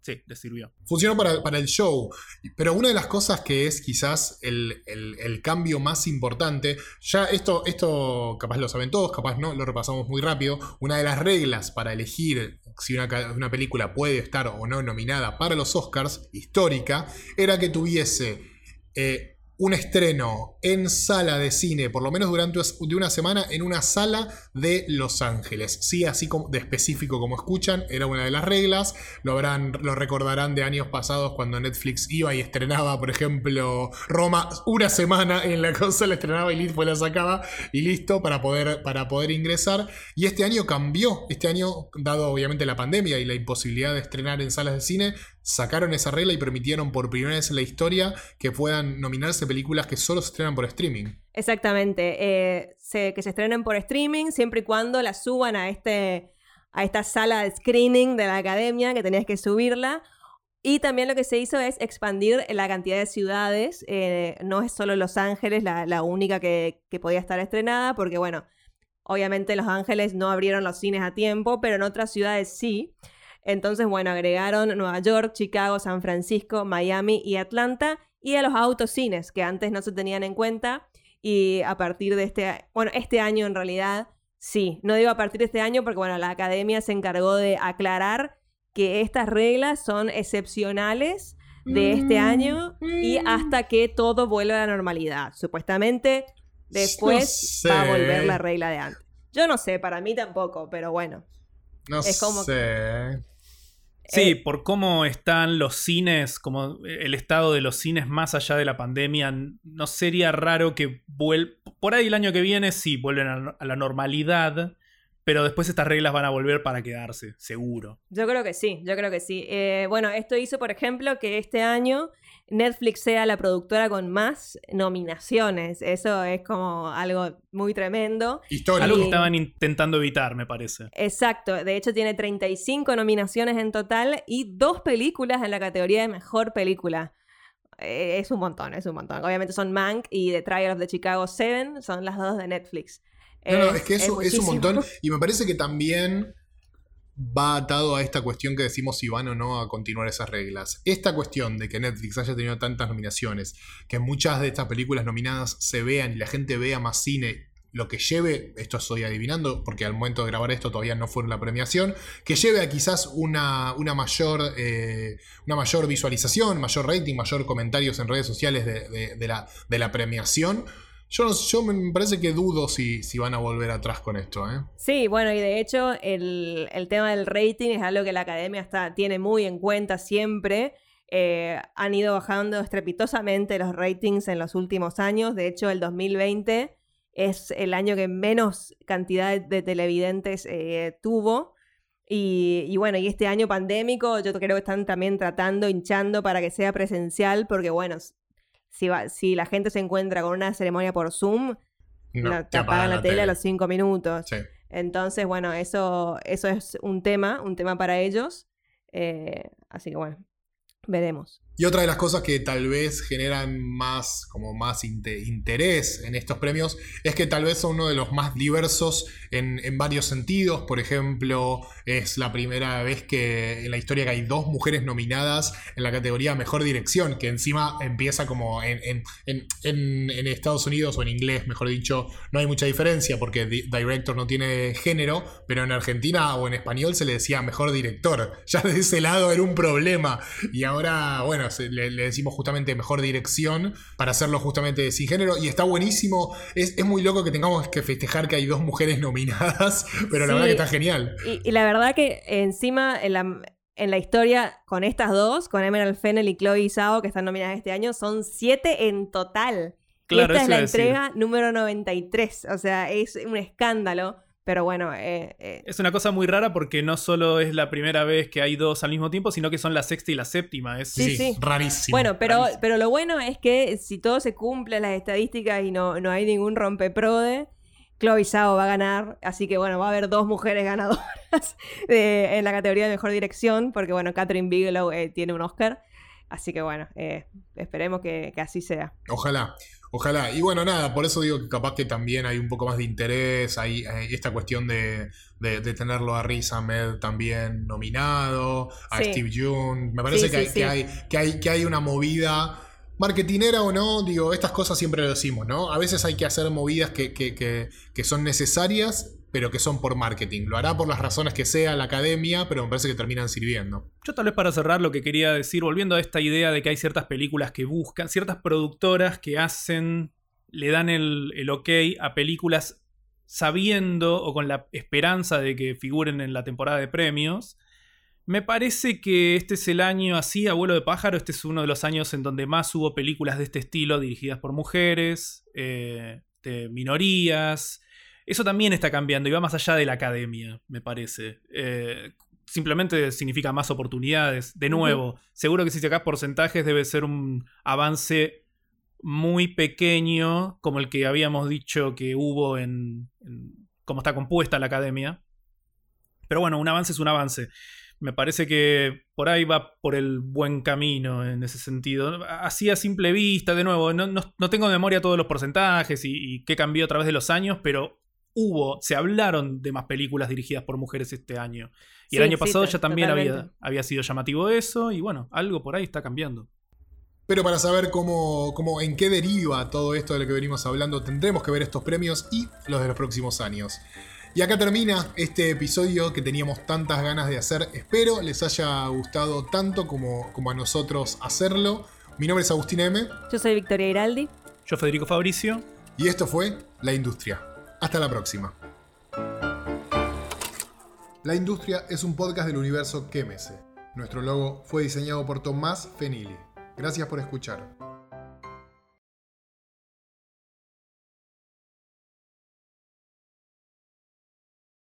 sí, le sirvió. funcionó para, para el show. Pero una de las cosas que es quizás el, el- el cambio más importante, ya esto, esto capaz lo saben todos, capaz no, lo repasamos muy rápido. Una de las reglas para elegir si una, película puede estar o no nominada para los Oscars, histórica, era que tuviese eh, un estreno en sala de cine, por lo menos durante de una semana, en una sala de Los Ángeles. Sí, así como de específico como escuchan, era una de las reglas. Lo habrán, lo recordarán de años pasados cuando Netflix iba y estrenaba, por ejemplo, Roma una semana en la consola, estrenaba y listo, la sacaba y listo para poder, para poder ingresar. Y este año cambió. Este año, dado obviamente la pandemia y la imposibilidad de estrenar en salas de cine, sacaron esa regla y permitieron por primera vez en la historia que puedan nominarse películas que solo se estrenan por streaming. Exactamente. eh, se- que se estrenen por streaming siempre y cuando la suban a, este, a esta sala de screening de la academia, que tenías que subirla. Y también lo que se hizo es expandir la cantidad de ciudades. eh, no es solo Los Ángeles la, única que, que podía estar estrenada, porque bueno, obviamente Los Ángeles no abrieron los cines a tiempo, pero en otras ciudades sí. Entonces, bueno, agregaron Nueva York, Chicago, San Francisco, Miami y Atlanta y a los autocines que antes no se tenían en cuenta y a partir de este, bueno, este año en realidad, sí, no digo a partir de este año porque, bueno, la academia se encargó de aclarar que estas reglas son excepcionales de este año y hasta que todo vuelva a la normalidad. Supuestamente después No va a volver la regla de antes. Yo no sé, para mí tampoco, pero bueno. No Es como- sé. Sí, Eh, por cómo están los cines, como el estado de los cines más allá de la pandemia, no sería raro que vuelva. Por ahí el año que viene sí vuelven a a la normalidad, pero después estas reglas van a volver para quedarse, seguro. Yo creo que sí, yo creo que sí. Eh, bueno, esto hizo, por ejemplo, que este año Netflix sea la productora con más nominaciones. Eso es como algo muy tremendo. Histórico. Algo que estaban intentando evitar, me parece. Exacto, de hecho tiene 35 nominaciones en total y dos películas en la categoría de mejor película. Eh, es un montón, es un montón. Obviamente son Mank y The Trial of the Chicago 7, son las dos de Netflix. No, no, es que eso es, un montón. Y me parece que también va atado a esta cuestión que decimos si van o no a continuar esas reglas. Esta cuestión de que Netflix haya tenido tantas nominaciones, que muchas de estas películas nominadas se vean y la gente vea más cine. Lo que lleve, esto estoy adivinando, porque al momento de grabar esto todavía no fue la premiación, que lleve a quizás una, una mayor, eh, una mayor visualización, mayor rating, mayor comentarios en redes sociales de, la, de la premiación. Yo, yo me parece que dudo si, van a volver atrás con esto. ¿eh? Sí, bueno, y de hecho el, el tema del rating es algo que la academia está, tiene muy en cuenta siempre. Eh, han ido bajando estrepitosamente los ratings en los últimos años. De hecho, el 2020 es el año que menos cantidad de televidentes eh, tuvo. Y, y bueno, y este año pandémico, yo creo que están también tratando, hinchando para que sea presencial, porque bueno, si, va- si la gente se encuentra con una ceremonia por Zoom, No, la- te apagan la tele a los cinco minutos. Sí. Entonces, bueno, eso, eso es un tema, un tema para ellos. Eh, así que bueno, veremos. Y otra de las cosas que tal vez generan más, como más inte- interés en estos premios es que tal vez son uno de los más diversos en, varios sentidos. Por ejemplo, es la primera vez que en la historia que hay dos mujeres nominadas en la categoría Mejor Dirección, que encima empieza como en, en- en- Estados Unidos o en inglés, mejor dicho, no hay mucha diferencia porque di- director no tiene género, pero en Argentina o en español se le decía Mejor Director. Ya de ese lado era un problema. Y ahora, bueno, le, le decimos justamente mejor dirección para hacerlo justamente sin género. Y está buenísimo. Es, es muy loco que tengamos que festejar que hay dos mujeres nominadas, pero la verdad que está genial. Y, y la verdad que encima en la, en la historia con estas dos, con Emerald Fennel y Chloe Zhao, que están nominadas este año, son siete en total. Claro, y esta es la iba a decir. entrega número 93. O sea, es un escándalo. Pero bueno, eh, eh, Es una cosa muy rara porque no solo es la primera vez que hay dos al mismo tiempo, sino que son la sexta y la séptima. Es, Sí, sí. rarísimo. Bueno, pero, rarísimo. pero lo bueno es que si todo se cumple, las estadísticas y no, no hay ningún rompeprode, Chloe Zhao va a ganar. Así que bueno, va a haber dos mujeres ganadoras de- en la categoría de mejor dirección, porque bueno, Catherine Bigelow eh, tiene un Oscar. Así que bueno, eh, esperemos que, que así sea. Ojalá, ojalá. Y bueno, nada, por eso digo que capaz que también hay un poco más de interés, hay, hay esta cuestión de, de- de tenerlo a Riz Ahmed también nominado, a Sí. Steve June. Me parece Sí, que, hay, sí, que, hay, que, hay, que hay una movida. Marketinera o no, digo, estas cosas siempre lo decimos, ¿no? A veces hay que hacer movidas que- que son necesarias, pero que son por marketing. Lo hará por las razones que sea la academia, pero me parece que terminan sirviendo. Yo tal vez para cerrar lo que quería decir, volviendo a esta idea de que hay ciertas películas que buscan, ciertas productoras que hacen, le dan el, el ok a películas sabiendo o con la esperanza de que figuren en la temporada de premios. Me parece que este es el año así, abuelo de pájaro, este es uno de los años en donde más hubo películas de este estilo dirigidas por mujeres, eh, de minorías. Eso también está cambiando y va más allá de la academia, me parece. Eh, simplemente significa más oportunidades. De nuevo, seguro que si sacás porcentajes debe ser un avance muy pequeño, como el que habíamos dicho que hubo en, en cómo está compuesta la academia. Pero bueno, un avance es un avance. Me parece que por ahí va por el buen camino en ese sentido. Así a simple vista, de nuevo, no, no- no tengo en memoria todos los porcentajes y, y qué cambió a través de los años, pero hubo, se hablaron de más películas dirigidas por mujeres este año. Y el año sí, pasado ya también había, había sido llamativo eso, y bueno, algo por ahí está cambiando. Pero para saber cómo, cómo, en qué deriva todo esto de lo que venimos hablando, tendremos que ver estos premios y los de los próximos años. Y acá termina este episodio que teníamos tantas ganas de hacer. Espero les haya gustado tanto como, como a nosotros hacerlo. Mi nombre es Agustín M. Yo soy Victoria Iraldi. Yo, Federico Fabricio. Y esto fue La Industria. Hasta la próxima. La Industria es un podcast del universo QMS. Nuestro logo fue diseñado por Tomás Fenili. Gracias por escuchar.